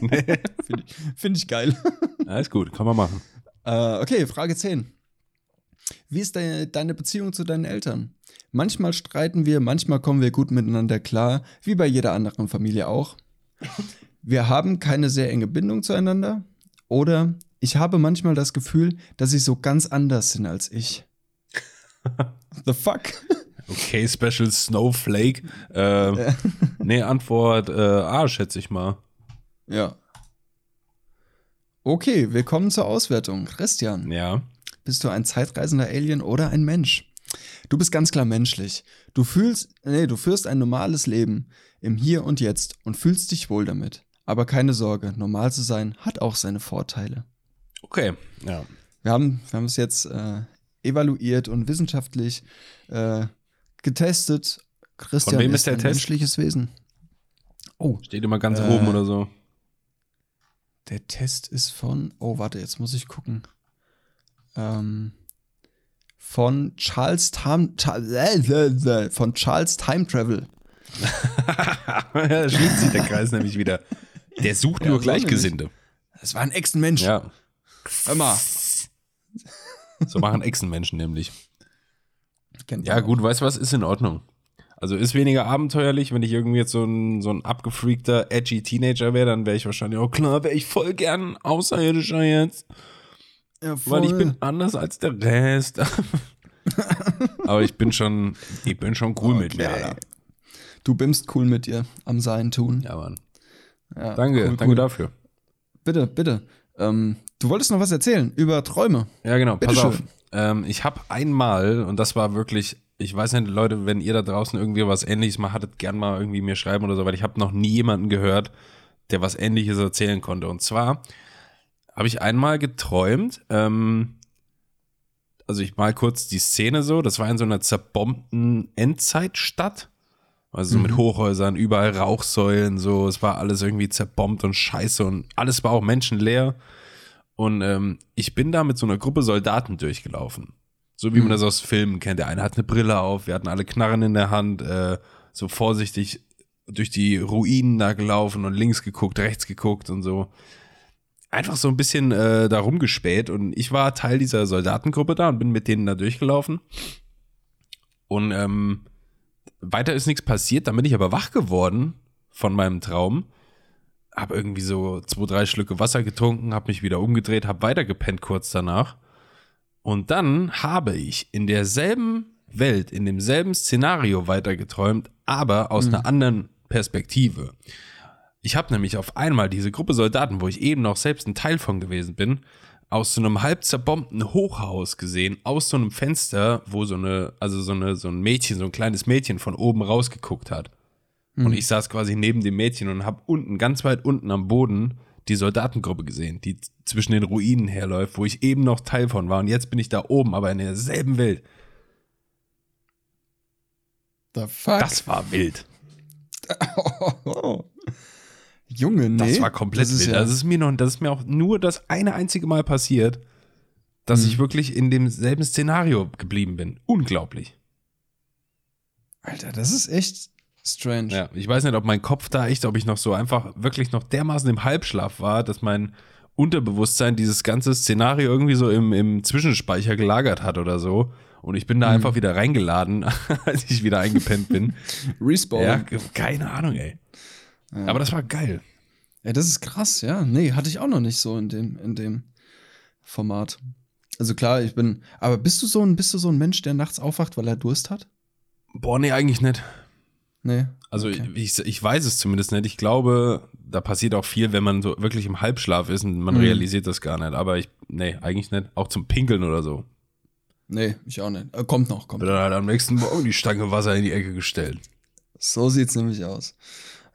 Nee. Finde ich, find ich geil. ja, ist gut, kann man machen. Äh, okay, Frage 10. Wie ist deine, deine Beziehung zu deinen Eltern? Manchmal streiten wir, manchmal kommen wir gut miteinander klar, wie bei jeder anderen Familie auch. Wir haben keine sehr enge Bindung zueinander. Oder ich habe manchmal das Gefühl, dass sie so ganz anders sind als ich. <laughs> The fuck? Okay, Special Snowflake. Äh, <laughs> nee, Antwort äh, A, schätze ich mal. Ja. Okay, wir kommen zur Auswertung. Christian. Ja. Bist du ein zeitreisender Alien oder ein Mensch? Du bist ganz klar menschlich. Du fühlst, nee, du führst ein normales Leben im Hier und Jetzt und fühlst dich wohl damit. Aber keine Sorge, normal zu sein hat auch seine Vorteile. Okay. Ja. Wir haben, wir haben es jetzt äh, evaluiert und wissenschaftlich äh, getestet. Christian Von wem ist ist der ein Test? menschliches Wesen. Oh, Steht immer ganz Äh, oben oder so. der Test ist von, oh, warte, jetzt muss ich gucken. Ähm, von Charles Time, <laughs> von Charles Time Travel. <laughs> da schließt sich der Kreis nämlich wieder. Der sucht Ja, nur Gleichgesinnte. Das war ein Echsenmensch. Ja. Mal. So machen Echsenmenschen nämlich. Ja, gut, weißt du was? Ist in Ordnung. Also ist weniger abenteuerlich, wenn ich irgendwie jetzt so ein, so ein abgefreakter, edgy Teenager wäre, dann wäre ich wahrscheinlich auch klar, wäre ich voll gern Außerirdischer jetzt. Ja, Weil ich voll. bin anders als der Rest. <laughs> Aber ich bin schon, ich bin schon cool mit mir, Okay. Alter. Du bimmst cool mit dir am Sein tun. Ja, Mann. Ja, Danke, cool, danke cool. dafür. Bitte, bitte. Ähm, du wolltest noch was erzählen über Träume. Ja, genau, pass Bitteschön. auf. Ähm, ich habe einmal, und das war wirklich ich weiß nicht, Leute, wenn ihr da draußen irgendwie was ähnliches mal hattet, gern mal irgendwie mir schreiben oder so, weil ich habe noch nie jemanden gehört, der was ähnliches erzählen konnte. Und zwar habe ich einmal geträumt, ähm, also ich mal kurz die Szene so, das war in so einer zerbombten Endzeitstadt. Also so mit Hochhäusern, überall Rauchsäulen, so, es war alles irgendwie zerbombt und scheiße und alles war auch menschenleer. Und ähm, ich bin da mit so einer Gruppe Soldaten durchgelaufen. So wie man das aus Filmen kennt. Der eine hat eine Brille auf, wir hatten alle Knarren in der Hand, äh, so vorsichtig durch die Ruinen da gelaufen und links geguckt, rechts geguckt und so. Einfach so ein bisschen äh, da rumgespäht und ich war Teil dieser Soldatengruppe da und bin mit denen da durchgelaufen. Und ähm, weiter ist nichts passiert, dann bin ich aber wach geworden von meinem Traum. Hab irgendwie so zwei, drei Schlücke Wasser getrunken, hab mich wieder umgedreht, hab weitergepennt kurz danach. Und dann habe ich in derselben Welt, in demselben Szenario weitergeträumt, aber aus einer anderen Perspektive. Ich habe nämlich auf einmal diese Gruppe Soldaten, wo ich eben noch selbst ein Teil von gewesen bin, aus so einem halb zerbombten Hochhaus gesehen, aus so einem Fenster, wo so eine, also so eine, so ein Mädchen, so ein kleines Mädchen von oben rausgeguckt hat. Und ich saß quasi neben dem Mädchen und habe unten, ganz weit unten am Boden, die Soldatengruppe gesehen, die zwischen den Ruinen herläuft, wo ich eben noch Teil von war. Und jetzt bin ich da oben, aber in derselben Welt. The fuck? Das war wild. <laughs> Junge, nee. Das war komplett das ist wild. Ja, Das ist mir noch, das ist mir auch nur das eine einzige Mal passiert, Mhm. dass ich wirklich in demselben Szenario geblieben bin. Unglaublich. Alter, das ist echt strange. Ja, ich weiß nicht, ob mein Kopf da echt, ob ich noch so einfach wirklich noch dermaßen im Halbschlaf war, dass mein Unterbewusstsein dieses ganze Szenario irgendwie so im, im Zwischenspeicher gelagert hat oder so. Und ich bin da einfach wieder reingeladen, <laughs> als ich wieder eingepennt bin. <laughs> Respawn. ja, Ja. keine Ahnung, ey. Aber das war geil. das ist krass, ja. Nee, hatte ich auch noch nicht so in dem, in dem Format. Also klar, ich bin. Aber bist du so ein, bist du so ein Mensch, der nachts aufwacht, weil er Durst hat? Boah, nee, eigentlich nicht. Nee. Also Okay. ich, ich weiß es zumindest nicht. Ich glaube, da passiert auch viel, wenn man so wirklich im Halbschlaf ist und man Mhm. realisiert das gar nicht. Aber ich, nee, eigentlich nicht. Auch zum Pinkeln oder so. Nee, ich auch nicht. Äh, kommt noch, kommt. Wird dann halt am nächsten Morgen die Stange Wasser in die Ecke gestellt. So sieht's nämlich aus.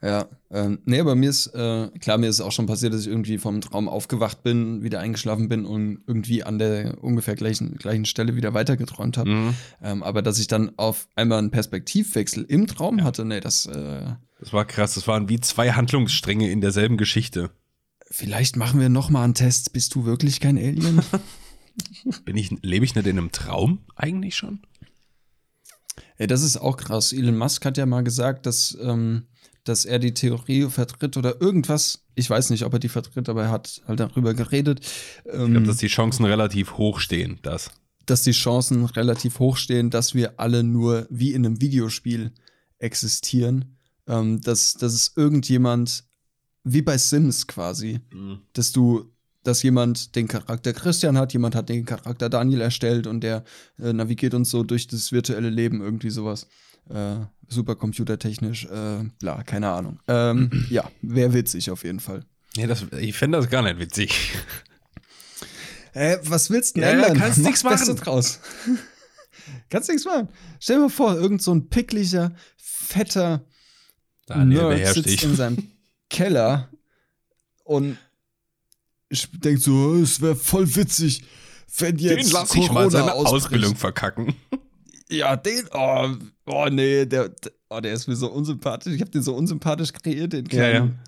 Ja, ähm, nee, bei mir ist, äh, klar, mir ist auch schon passiert, dass ich irgendwie vom Traum aufgewacht bin, wieder eingeschlafen bin und irgendwie an der ungefähr gleichen, gleichen Stelle wieder weitergeträumt habe. Mhm. Ähm, aber dass ich dann auf einmal einen Perspektivwechsel im Traum hatte, nee, das, äh, Das war krass. Das waren wie zwei Handlungsstränge in derselben Geschichte. vielleicht machen wir noch mal einen Test. Bist du wirklich kein Alien? <laughs> <laughs> Bin ich, lebe ich nicht in einem Traum eigentlich schon? Ey, das ist auch krass. Elon Musk hat ja mal gesagt, dass, ähm, dass er die Theorie vertritt oder irgendwas. Ich weiß nicht, ob er die vertritt, aber er hat halt darüber geredet. Ähm, Ich glaube, dass die Chancen relativ hoch stehen, das. dass die Chancen relativ hoch stehen, dass wir alle nur wie in einem Videospiel existieren. Ähm, dass, dass es irgendjemand, wie bei Sims quasi, dass du, dass jemand den Charakter Christian hat, jemand hat den Charakter Daniel erstellt und der äh, navigiert uns so durch das virtuelle Leben, irgendwie sowas. Äh, supercomputertechnisch, äh, bla, keine Ahnung. Ähm, <clears throat> ja, wäre witzig auf jeden Fall. Nee, das, ich fände das gar nicht witzig. <laughs> Äh, was willst du Ja, denn ja, ändern? kannst Beste machen. draus. <laughs> kannst nichts machen. Stell dir mal vor, irgend so ein pickliger, fetter Daniel Nerd sitzt dich. in seinem <laughs> Keller und ich denkt so, es wäre voll witzig, wenn jetzt Den lass ich mal Corona seine ausbricht. Ausbildung verkacken. Ja, den, oh, oh nee, der, oh, der ist mir so unsympathisch. Ich habe den so unsympathisch kreiert, den Ja, kleinen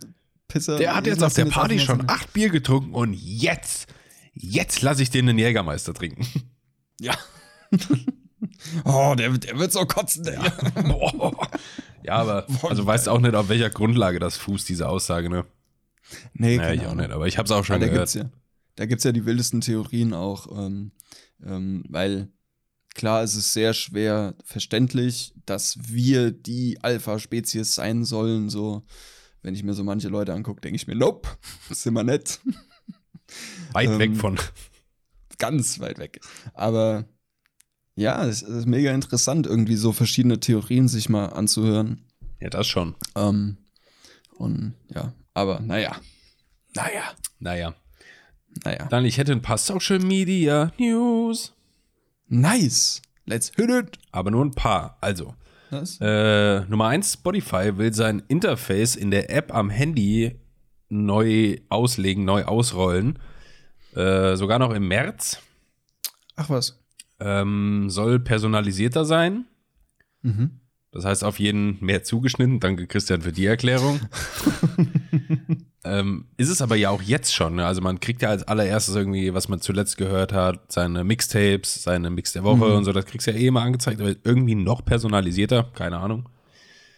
Pisser. Der hat jetzt auf der Party schon acht Bier getrunken und jetzt, jetzt lasse ich den den Jägermeister trinken. <laughs> Ja. <laughs> oh, der, der wird so kotzen, der. Ja, <laughs> aber also weißt auch nicht, auf welcher Grundlage das fußt, diese Aussage, ne? Nee, Naja, ich auch nicht, aber ich hab's auch schon Ja, da gehört. gibt's ja, da gibt's ja die wildesten Theorien auch, ähm, ähm, weil klar es ist sehr schwer verständlich, dass wir die Alpha-Spezies sein sollen. So, wenn ich mir so manche Leute angucke, denke ich mir, nope, sind wir nicht. Weit ähm, weg von. Ganz weit weg. Aber ja, es ist mega interessant, irgendwie so verschiedene Theorien sich mal anzuhören. Ja, das schon. Ähm, und ja, aber naja. Naja, Naja. naja. Dann, ich hätte ein paar Social Media News. Nice. Let's hit it. Aber nur ein paar. Also, äh, Nummer eins, Spotify will sein Interface in der App am Handy neu auslegen, neu ausrollen. Äh, sogar noch im März. Ach was. Ähm, soll personalisierter sein. Mhm. Das heißt auf jeden mehr zugeschnitten. Danke, Christian, für die Erklärung. <laughs> ähm, ist es aber ja auch jetzt schon. Ne? Also man kriegt ja als allererstes irgendwie, was man zuletzt gehört hat, seine Mixtapes, seine Mix der Woche und so. Das kriegst du ja eh immer angezeigt, aber irgendwie noch personalisierter. Keine Ahnung.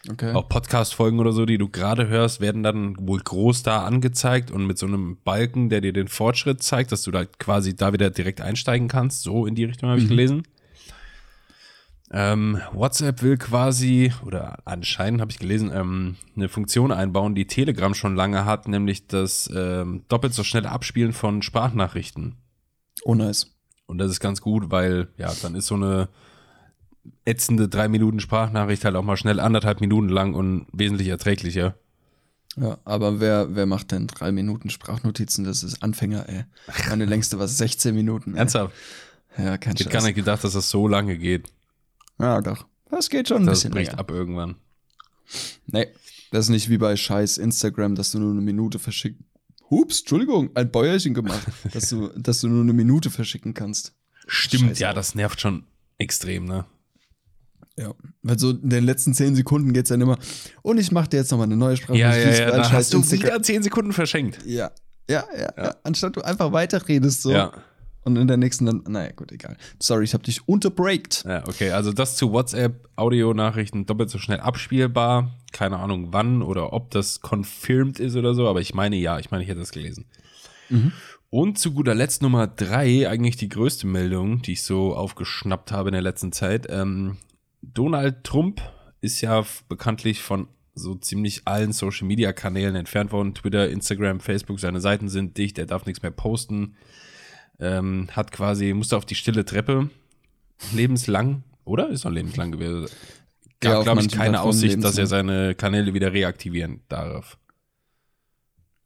Okay. Auch Podcast-Folgen oder so, die du gerade hörst, werden dann wohl groß da angezeigt und mit so einem Balken, der dir den Fortschritt zeigt, dass du da quasi da wieder direkt einsteigen kannst. So in die Richtung habe ich gelesen. Ähm, WhatsApp will quasi, oder anscheinend habe ich gelesen, ähm, eine Funktion einbauen, die Telegram schon lange hat, nämlich das ähm, doppelt so schnelle Abspielen von Sprachnachrichten. Oh, nice. Und das ist ganz gut, weil ja, dann ist so eine ätzende drei Minuten Sprachnachricht halt auch mal schnell anderthalb Minuten lang und wesentlich erträglicher. Ja, aber wer, wer macht denn drei Minuten Sprachnotizen? Das ist Anfänger, ey. Meine längste war 16 Minuten. Ey. Ernsthaft? Ja, kein Ich hätte gar nicht gedacht, dass das so lange geht. Ja, doch. Das geht schon ein Das bisschen bricht länger. ab irgendwann. Nee, das ist nicht wie bei scheiß Instagram, dass du nur eine Minute verschicken. Hups, Entschuldigung, ein Bäuerchen gemacht, <laughs> dass du, dass du nur eine Minute verschicken kannst. Stimmt, Scheiße. ja, das nervt schon extrem, ne? Ja. Weil so in den letzten 10 Sekunden geht's dann immer, und ich mache dir jetzt nochmal eine neue Sprache. Ja, ja, ja, Ein da scheiß hast du Instagram. wieder zehn Sekunden verschenkt. Ja. Ja, ja, ja. Anstatt du einfach weiterredest so. Ja. Und in der nächsten dann, naja, gut, egal. Sorry, ich habe dich unterbreakt. Ja, okay, also das zu WhatsApp, Audionachrichten doppelt so schnell abspielbar. Keine Ahnung wann oder ob das confirmed ist oder so, aber ich meine ja, ich meine, ich hätte das gelesen. Und zu guter Letzt Nummer drei, eigentlich die größte Meldung, die ich so aufgeschnappt habe in der letzten Zeit. Ähm, Donald Trump ist ja bekanntlich von so ziemlich allen Social Media Kanälen entfernt worden. Twitter, Instagram, Facebook, seine Seiten sind dicht, er darf nichts mehr posten. Ähm, hat quasi, musste auf die stille Treppe lebenslang, oder? Ist noch lebenslang gewesen. Ja, Gab, auf glaube ich, keine Aussicht, dass er seine Kanäle wieder reaktivieren darf.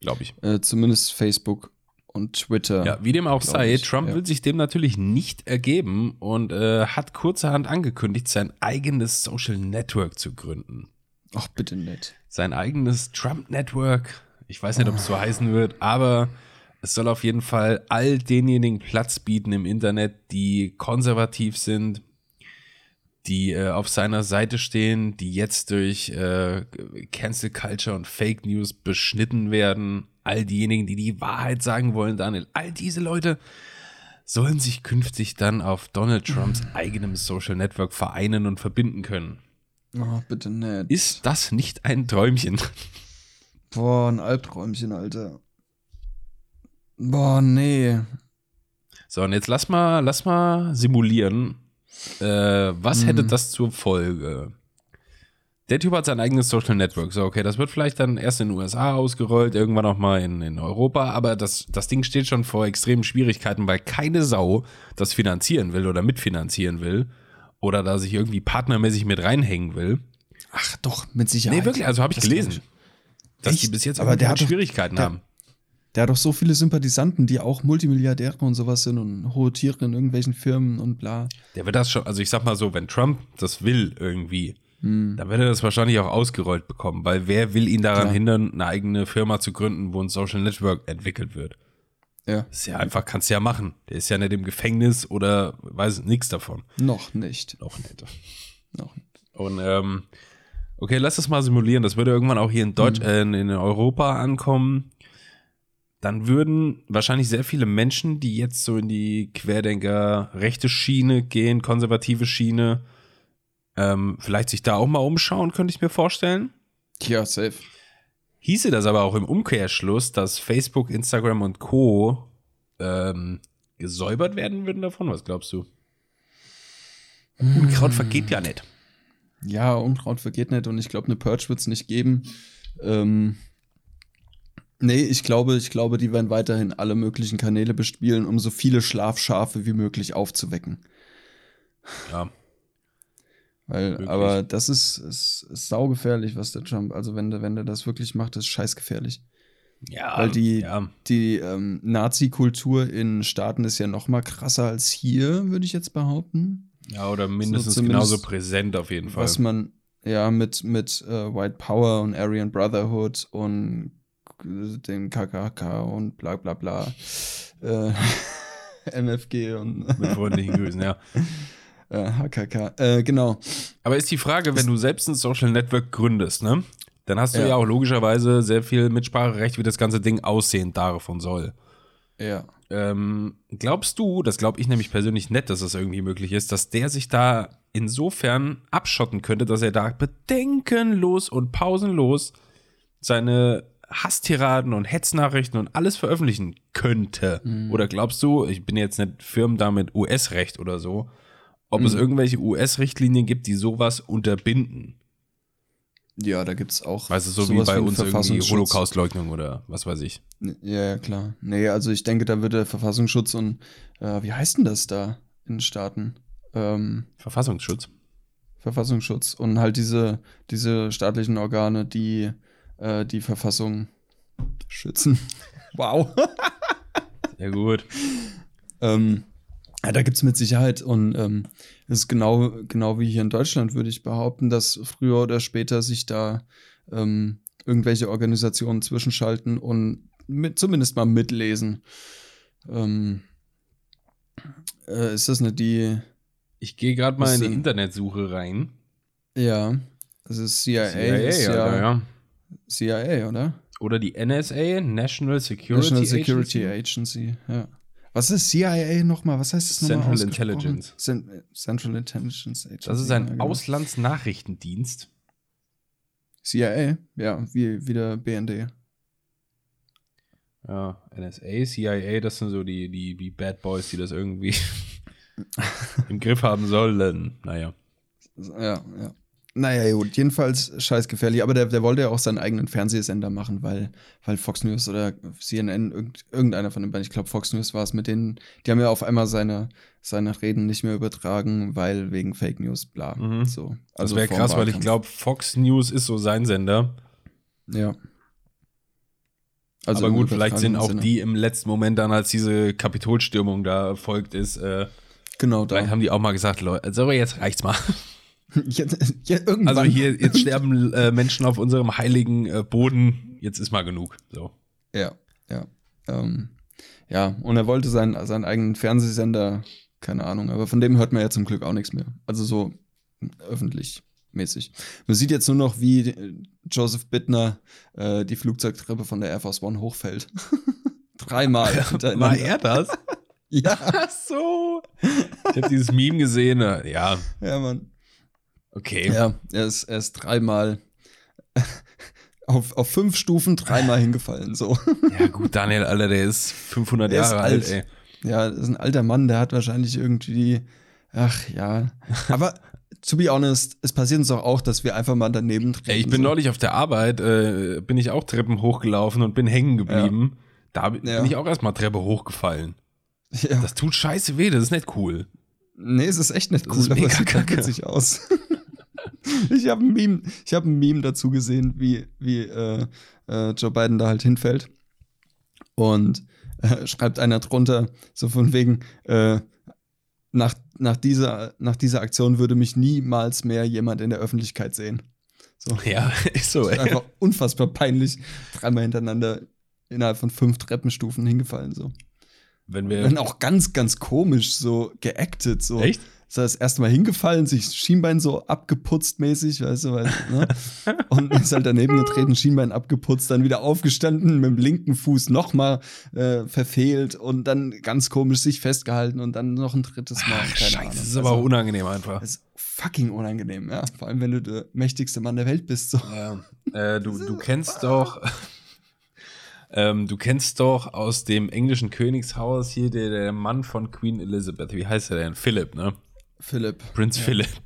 Glaube ich. Äh, zumindest Facebook und Twitter. Ja, wie dem auch sei, ich, Trump ja. will sich dem natürlich nicht ergeben und äh, hat kurzerhand angekündigt, sein eigenes Social Network zu gründen. Ach, bitte nicht. Sein eigenes Trump Network. Ich weiß nicht, ob es so heißen wird, aber es soll auf jeden Fall all denjenigen Platz bieten im Internet, die konservativ sind, die äh, auf seiner Seite stehen, die jetzt durch äh, Cancel Culture und Fake News beschnitten werden. All diejenigen, die die Wahrheit sagen wollen, Daniel, all diese Leute sollen sich künftig dann auf Donald Trumps <clears throat> eigenem Social Network vereinen und verbinden können. Oh, bitte nicht. Ist das nicht ein Träumchen? Boah, ein Albträumchen, Alter. Boah, nee. So, und jetzt lass mal, lass mal simulieren. Äh, was Mhm. hätte das zur Folge? Der Typ hat sein eigenes Social Network. So, okay, das wird vielleicht dann erst in den USA ausgerollt, irgendwann auch mal in, in Europa, aber das, das Ding steht schon vor extremen Schwierigkeiten, weil keine Sau das finanzieren will oder mitfinanzieren will oder da sich irgendwie partnermäßig mit reinhängen will. Ach, doch, mit Sicherheit. Nee, wirklich, also habe ich Das gelesen. Dass die bis jetzt Aber der hat doch- Schwierigkeiten der- haben. Der hat doch so viele Sympathisanten, die auch Multimilliardäre und sowas sind und hohe Tiere in irgendwelchen Firmen und bla. Der wird das schon, also ich sag mal so, wenn Trump das will irgendwie, Hm. dann wird er das wahrscheinlich auch ausgerollt bekommen, weil wer will ihn daran Klar. hindern, eine eigene Firma zu gründen, wo ein Social Network entwickelt wird? Ja, Das ist ja einfach, kannst du ja machen. Der ist ja nicht im Gefängnis oder weiß nichts davon. noch nicht. Noch nicht. Noch nicht. Und ähm, okay, lass das mal simulieren. Das würde irgendwann auch hier in Deutsch, äh, in, in Europa ankommen. Dann würden wahrscheinlich sehr viele Menschen, die jetzt so in die Querdenker rechte Schiene gehen, konservative Schiene, ähm, vielleicht sich da auch mal umschauen, könnte ich mir vorstellen. Ja, safe. Hieße das aber auch im Umkehrschluss, dass Facebook, Instagram und Co. Ähm, gesäubert werden würden davon? Was glaubst du? Unkraut vergeht ja nicht. Ja, Unkraut vergeht nicht und ich glaube, eine Purge wird es nicht geben. Ähm, nee, ich glaube, ich glaube, die werden weiterhin alle möglichen Kanäle bespielen, um so viele Schlafschafe wie möglich aufzuwecken. Ja. Weil, Wirklich. aber das ist, ist, ist saugefährlich, was der Trump, also wenn der, wenn der das wirklich macht, ist scheißgefährlich. Ja, Weil die, ja. die ähm, Nazi-Kultur in Staaten ist ja noch mal krasser als hier, würde ich jetzt behaupten. Ja, oder mindestens So genauso präsent auf jeden Fall. was man ja mit, mit äh, White Power und Aryan Brotherhood und den KKK und bla bla bla äh, <laughs> MFG und Mit freundlichen Grüßen, ja. <laughs> äh, HKK. Äh, genau. Aber ist die Frage, wenn du selbst ein Social Network gründest, ne? Dann hast du ja, Ja. auch logischerweise sehr viel Mitspracherecht, wie das ganze Ding aussehen darf und soll. Ja. Ähm, glaubst du, das glaube ich nämlich persönlich nicht, dass das irgendwie möglich ist, dass der sich da insofern abschotten könnte, dass er da bedenkenlos und pausenlos seine Hasstiraden und Hetznachrichten und alles veröffentlichen könnte? Oder glaubst du, ich bin jetzt nicht firm da mit US-Recht oder so, ob es irgendwelche US-Richtlinien gibt, die sowas unterbinden? Ja, da gibt es auch. Weißt du, so wie bei uns irgendwie. Holocaustleugnung oder was weiß ich. Ja, ja, klar. Nee, also ich denke, da wird der Verfassungsschutz und äh, wie heißt denn das da in Staaten? Ähm, Verfassungsschutz. Verfassungsschutz und halt diese, diese staatlichen Organe, die äh, die Verfassung schützen. <laughs> wow. Ja, gut. ähm, ja, da gibt es mit Sicherheit und ähm, es ist genau, genau wie hier in Deutschland, würde ich behaupten, dass früher oder später sich da ähm, irgendwelche Organisationen zwischenschalten und mit, zumindest mal mitlesen. Ähm, äh, ist das nicht die, Ich gehe gerade mal in die? Internetsuche rein. ja, das ist CIA, CIA, ist ja, ja, ja. CIA, oder? Oder die NSA, National Security, National Security Agency. Agency, ja. Was ist CIA nochmal? Was heißt das nochmal? Central? Intelligence. Cen Central Intelligence Agency. Das ist ja, ein genau. Auslandsnachrichtendienst. CIA, ja, wie, wie der BND. Ja, NSA, CIA, das sind so die, die, die Bad Boys, die das irgendwie <laughs> im Griff haben sollen. Naja. Ja, ja. Naja, gut, jedenfalls scheiß gefährlich. Aber der, der wollte ja auch seinen eigenen Fernsehsender machen, weil, weil Fox News oder CNN, irgend, irgendeiner von den beiden, ich glaube Fox News war es, mit denen, die haben ja auf einmal seine, seine Reden nicht mehr übertragen, weil wegen Fake News, bla. Mhm. So. Das Also wäre vorm krass, weil ich glaube, Fox News ist so sein Sender. Ja. Aber im gut, vielleicht sind auch Sinne. die im letzten Moment dann, als diese Kapitolstürmung da erfolgt ist, äh, Genau, vielleicht da. haben die auch mal gesagt, Leute, so jetzt reicht's mal. <laughs> <laughs> Ja, ja. Also hier, jetzt sterben äh, Menschen auf unserem heiligen äh, Boden, jetzt ist mal genug. So. Ja, ja. Ähm, ja, und er wollte seinen, seinen eigenen Fernsehsender, keine Ahnung, aber von dem hört man ja zum Glück auch nichts mehr. Also so öffentlich mäßig. Man sieht jetzt nur noch, wie äh, Joseph Bittner äh, die Flugzeugtreppe von der Air Force One hochfällt. <laughs> Dreimal. <laughs> War er das? Ja, Ach so. Ich habe dieses Meme gesehen. äh, Ja, ja, Mann. Okay. Ja, er ist, er ist dreimal <laughs> auf, auf fünf Stufen dreimal hingefallen, so. Ja, gut, Daniel, Alter, der ist 500 Der ist Jahre alt, alt. ey. Ja, das ist ein alter Mann, der hat wahrscheinlich irgendwie, ach ja. Aber to be honest, es passiert uns doch auch, dass wir einfach mal daneben treten. Ey, ich bin so. neulich auf der Arbeit, äh, bin ich auch Treppen hochgelaufen und bin hängen geblieben. Da bin Ja. ich auch erstmal Treppe hochgefallen. Ja. Das tut scheiße weh, das ist nicht cool. nee, es ist echt nicht Das cool, ist aber mega es sieht halt aus. Ich habe ein Meme, ich habe ein Meme dazu gesehen, wie, wie äh, äh, Joe Biden da halt hinfällt. Und äh, schreibt einer drunter, so von wegen, äh, nach, nach, dieser, nach dieser Aktion würde mich niemals mehr jemand in der Öffentlichkeit sehen. So. Ja, <laughs> ist so, ey. Einfach unfassbar peinlich. Dreimal hintereinander innerhalb von fünf Treppenstufen hingefallen. So. Wenn wir. Dann auch ganz, ganz komisch, so geactet. So. Echt? Ist er das erste Mal hingefallen, sich Schienbein so abgeputzt mäßig, weißt du, weil, ne? Und ist halt daneben getreten, Schienbein abgeputzt, dann wieder aufgestanden, mit dem linken Fuß nochmal äh, verfehlt und dann ganz komisch sich festgehalten und dann noch ein drittes Mal. Ach, keine scheiße, Ahnung. das ist aber Also, unangenehm einfach. Das ist fucking unangenehm, ja. Vor allem, wenn du der mächtigste Mann der Welt bist. So. Ja. Äh, du, du <laughs> kennst doch. <laughs> Ähm, du kennst doch aus dem englischen Königshaus hier der, der Mann von Queen Elizabeth. Wie heißt er denn? Philipp, ne? Philipp. Prinz Philipp. <laughs>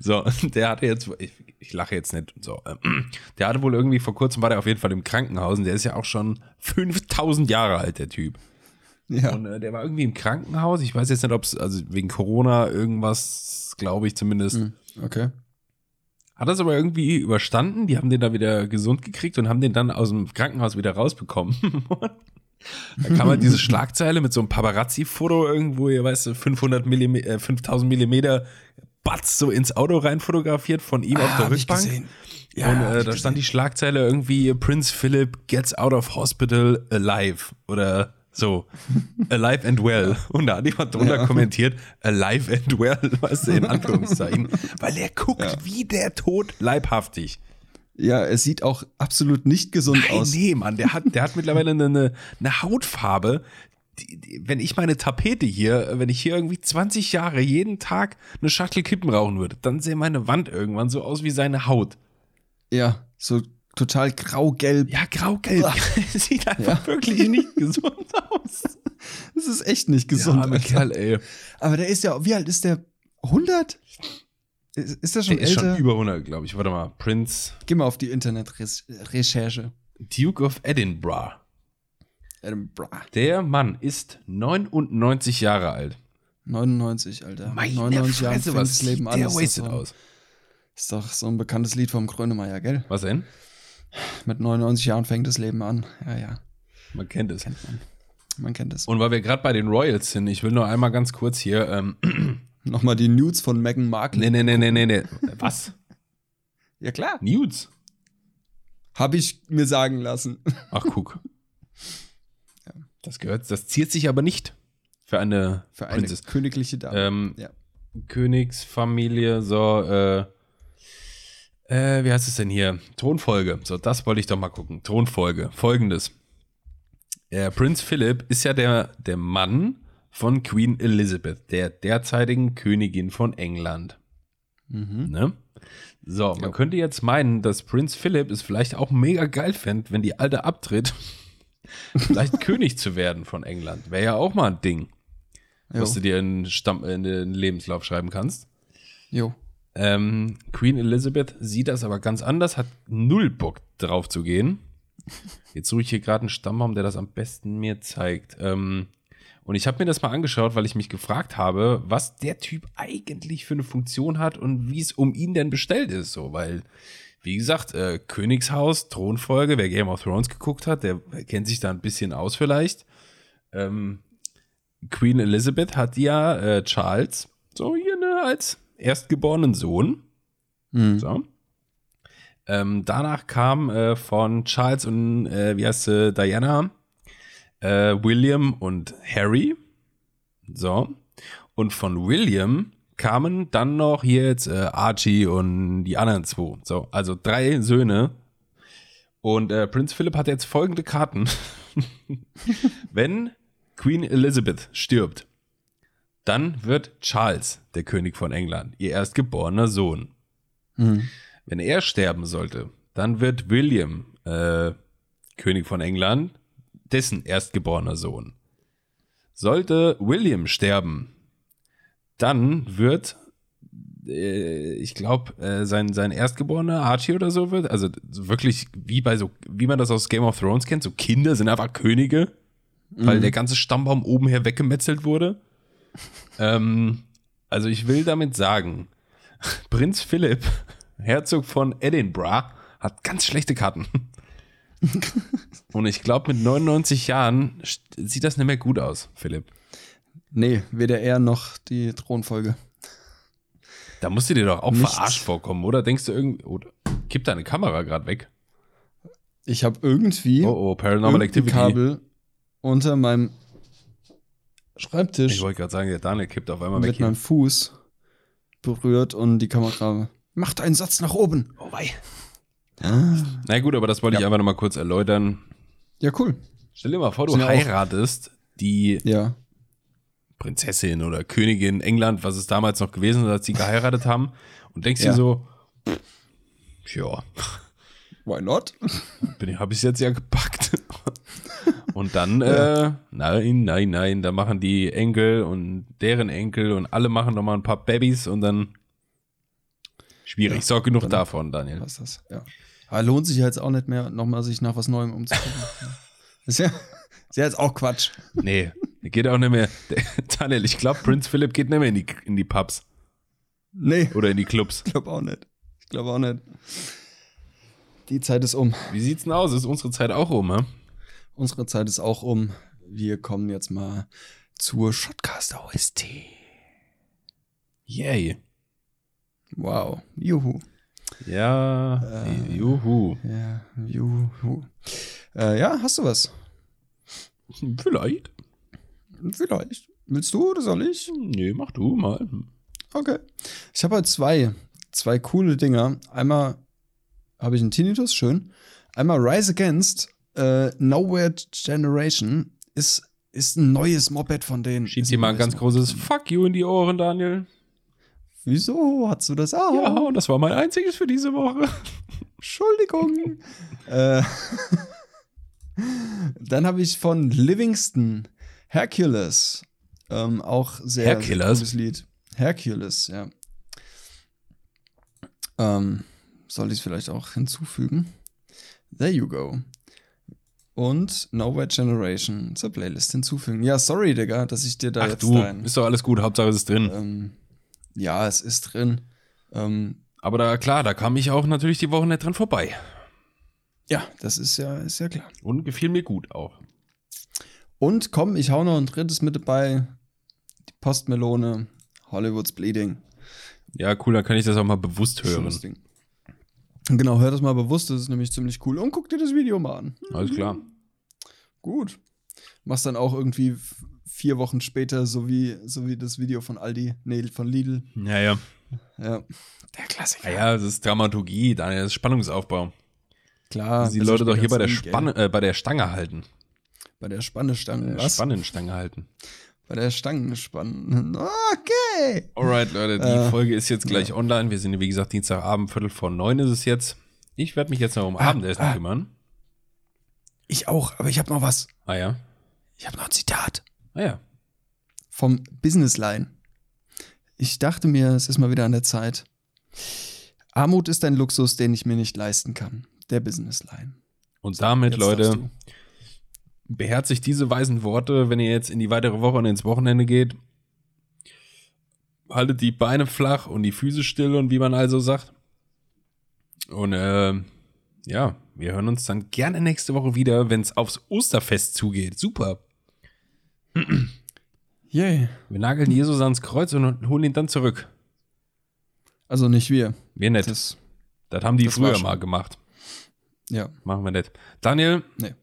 So, <laughs> der hatte jetzt, ich, ich lache jetzt nicht so, ähm, <clears throat> der hatte wohl irgendwie vor kurzem war der auf jeden Fall im Krankenhaus und der ist ja auch schon <laughs> 5000 Jahre alt, der Typ. Ja. Und äh, der war irgendwie im Krankenhaus. Ich weiß jetzt nicht, ob es, also wegen Corona irgendwas, glaube ich zumindest. Hm, Okay. Hat das aber irgendwie überstanden. Die haben den da wieder gesund gekriegt und haben den dann aus dem Krankenhaus wieder rausbekommen. Da kann man diese Schlagzeile mit so einem Paparazzi-Foto irgendwo, ihr weißt, 500 Millimeter, äh, 5000 Millimeter Batz so ins Auto rein fotografiert von ihm auf der Ah, hab ich Rückbank. gesehen. und äh, da gesehen. stand die Schlagzeile irgendwie Prince Philip gets out of hospital alive oder so. Alive and well. Und da hat jemand drunter Ja. kommentiert, alive and well, <laughs> weißt du, in Anführungszeichen. <laughs> Weil er guckt Ja. wie der Tod leibhaftig. Ja, es sieht auch absolut nicht gesund Nein, aus. nee, Mann, der hat, der hat mittlerweile eine, eine Hautfarbe. Die, die, wenn ich meine Tapete hier, wenn ich hier irgendwie 20 Jahre jeden Tag eine Schachtel Kippen rauchen würde, dann sähe meine Wand irgendwann so aus wie seine Haut. Ja, so total grau-gelb. Ja, grau-gelb. <laughs> Sieht einfach Ja. wirklich nicht gesund aus. <laughs> Das ist echt nicht gesund. Alter. Kerl, ey. Aber der ist ja, wie alt ist der? 100? Ist, ist der schon Der ist älter? schon über 100, glaube ich. Warte mal. Prince Geh mal auf die Internetrecherche. Duke of Edinburgh. Edinburgh. Der Mann ist 99 Jahre alt. 99, Alter. Meine 99 Jahre fängt was das Leben sieht an. der Ist, das wasted so, aus. ist doch so ein bekanntes Lied vom Grönemeyer, gell? Was denn? Mit 99 Jahren fängt das Leben an. Ja, ja. Man kennt es. Man kennt es. Und weil wir gerade bei den Royals sind, ich will nur einmal ganz kurz hier. Ähm, Nochmal die Nudes von Meghan Markle. nee, nee, nee, nee, nee, nee. <laughs> Was? Ja, klar. Nudes? Habe ich mir sagen lassen. <laughs> Ach, guck. Das gehört, das ziert sich aber nicht für eine Für eine Prinzess. königliche Dame. Ähm, Ja. Königsfamilie, so, äh, äh, wie heißt es denn hier? Thronfolge. So, das wollte ich doch mal gucken. Thronfolge. Folgendes. Äh, Prinz Philip ist ja der, der Mann von Queen Elizabeth, der derzeitigen Königin von England. Mhm. Ne? So, man Ja. könnte jetzt meinen, dass Prinz Philip es vielleicht auch mega geil fände, wenn die Alte abtritt, <laughs> vielleicht König zu werden von England. Wäre ja auch mal ein Ding, Jo. was du dir in, Stamm, in den Lebenslauf schreiben kannst. jo. Ähm, Queen Elizabeth sieht das aber ganz anders, hat null Bock drauf zu gehen. <laughs> Jetzt suche ich hier gerade einen Stammbaum, der das am besten mir zeigt. Ähm, und ich habe mir das mal angeschaut, weil ich mich gefragt habe, was der Typ eigentlich für eine Funktion hat und wie es um ihn denn bestellt ist. So, weil, wie gesagt, äh, Königshaus, Thronfolge, wer Game of Thrones geguckt hat, der kennt sich da ein bisschen aus vielleicht. Ähm, Queen Elizabeth hat ja äh, Charles so hier ne, als erstgeborenen Sohn. Mhm. So. Ähm, danach kam äh, von Charles und äh, wie heißt sie, Diana, äh, William und Harry. So. Und von William kamen dann noch hier jetzt äh, Archie und die anderen zwei. So, also drei Söhne. Und äh, Prinz Philip hat jetzt folgende Karten. <laughs> Wenn Queen Elizabeth stirbt, dann wird Charles der König von England, ihr erstgeborener Sohn. Mhm. Wenn er sterben sollte, dann wird William äh, König von England, dessen erstgeborener Sohn. Sollte William sterben, dann wird, äh, ich glaube, äh, sein, sein erstgeborener Archie oder so wird, also so wirklich wie bei so, wie man das aus Game of Thrones kennt, so Kinder sind einfach Könige, weil der ganze Stammbaum oben her weggemetzelt wurde. <laughs> ähm, also ich will damit sagen, <laughs> Prinz Philipp, Herzog von Edinburgh, hat ganz schlechte Karten. <laughs> Und ich glaube, mit 99 Jahren sieht das nicht mehr gut aus, Philipp. Nee, weder er noch die Thronfolge. Da musst du dir doch auch Nichts. verarscht vorkommen, oder? Denkst du irgendwie, oder kippt deine Kamera gerade weg? Ich habe irgendwie Oh, oh, Paranormal Activity. Kabel unter meinem Ich Schreibtisch wollte gerade sagen, der Daniel kippt auf einmal weg mit meinem. Fuß berührt und die Kamera macht einen Satz nach oben. Oh, wei. Ah. Na gut, aber das wollte ich Ja. einfach nochmal kurz erläutern. Ja, cool. Stell dir mal vor, du Sind ja heiratest die Ja. Prinzessin oder Königin England, was es damals noch gewesen ist, als sie geheiratet haben, und denkst Ja. dir so, ja, Why not? habe ich jetzt ja gepackt. <laughs> Und dann, äh, nein, nein, nein, da machen die Enkel und deren Enkel und alle machen nochmal ein paar Babys und dann schwierig. Ja, Sorg genug davon, Daniel. Was ist das? Ja. Aber lohnt sich ja jetzt auch nicht mehr, nochmal sich nach was Neuem umzugucken. <laughs> ist, ja, ist ja jetzt auch Quatsch. Nee, geht auch nicht mehr. Daniel, ich glaube, Prinz Philipp geht nicht mehr in die, in die Pubs Nee, oder in die Clubs. ich glaube auch nicht. Ich glaube auch nicht. Die Zeit ist um. Wie sieht's denn aus? Ist unsere Zeit auch um, hä? unsere Zeit ist auch um. Wir kommen jetzt mal zur Shotcast OST. Yay. Wow. Juhu. Ja, Äh, juhu. Ja, juhu. Äh, ja, hast du was? Vielleicht. Vielleicht. Willst du oder soll ich? Nee, mach du mal. Okay. Ich habe halt zwei, zwei coole Dinger. Einmal habe ich einen Tinnitus, schön. Einmal Rise Against, äh, Nowhere Generation ist, ist ein neues Moped von denen. Schieb Ist dir mal ein ganz neues großes Moped. Fuck you in die Ohren, Daniel. Wieso? Hast du das auch? Ja, und das war mein einziges für diese Woche. <laughs> Entschuldigung. <laughs> äh, dann habe ich von Livingston Hercules. Ähm, auch sehr, Hercules? cooles Lied. Hercules, ja. Ähm, soll ich es vielleicht auch hinzufügen? There you go. Und Nowhere Generation zur Playlist hinzufügen. Ja, sorry, Digga, dass ich dir da Ach jetzt du, dein. ist doch alles gut, Hauptsache es ist drin. Ähm, ja, es ist drin. Ähm, Aber da, klar, da kam ich auch natürlich die Woche nicht dran vorbei. ja, das ist ja, ist ja klar. Und gefiel mir gut auch. Und komm, ich hau noch ein drittes mit dabei. Die Postmelone, Hollywood's Bleeding. Ja, cool, dann kann ich das auch mal bewusst hören. Genau, hör das mal bewusst, das ist nämlich ziemlich cool. Und guck dir das Video mal an. Alles klar. Gut. Machst dann auch irgendwie vier Wochen später, so wie, so wie das Video von Aldi, nee, von Lidl. Ja, ja. Ja. Der Klassiker. Ja, ja, das ist Dramaturgie, Daniel, das ist Spannungsaufbau. Klar. Dass die Leute doch hier bei der? Spanne, äh, bei der Stange halten. Bei der Spannestange. Der Was? Spannenstange halten. Bei der Stangen Okay. Alright, Leute, die Äh, Folge ist jetzt gleich online. Wir sind, wie gesagt, Dienstagabend, Viertel vor neun ist es jetzt. Ich werde mich jetzt noch um Abendessen ah. kümmern. Ich auch, aber ich habe noch was. Ah ja. Ich habe noch ein Zitat. Ah ja. vom Businessline. Ich dachte mir, es ist mal wieder an der Zeit. Armut ist ein Luxus, den ich mir nicht leisten kann. Der Businessline. Und damit, Jetzt Leute, beherzigt diese weisen Worte, wenn ihr jetzt in die weitere Woche und ins Wochenende geht. Haltet die Beine flach und die Füße still und wie man also sagt. Und äh, ja, wir hören uns dann gerne nächste Woche wieder, wenn es aufs Osterfest zugeht. Super. Yay. Wir nageln Jesus ans Kreuz und holen ihn dann zurück. Also nicht wir. Wir nicht. Das, Das, haben die das früher mal gemacht. ja. Machen wir nicht. Daniel, Nee.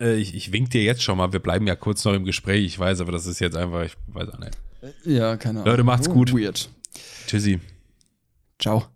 äh, ich, ich wink dir jetzt schon mal. Wir bleiben ja kurz noch im Gespräch. Ich weiß, aber das ist jetzt einfach, ich weiß auch nicht. Ja, keine Ahnung. Leute, macht's Oh, gut. Weird. Tschüssi. Ciao.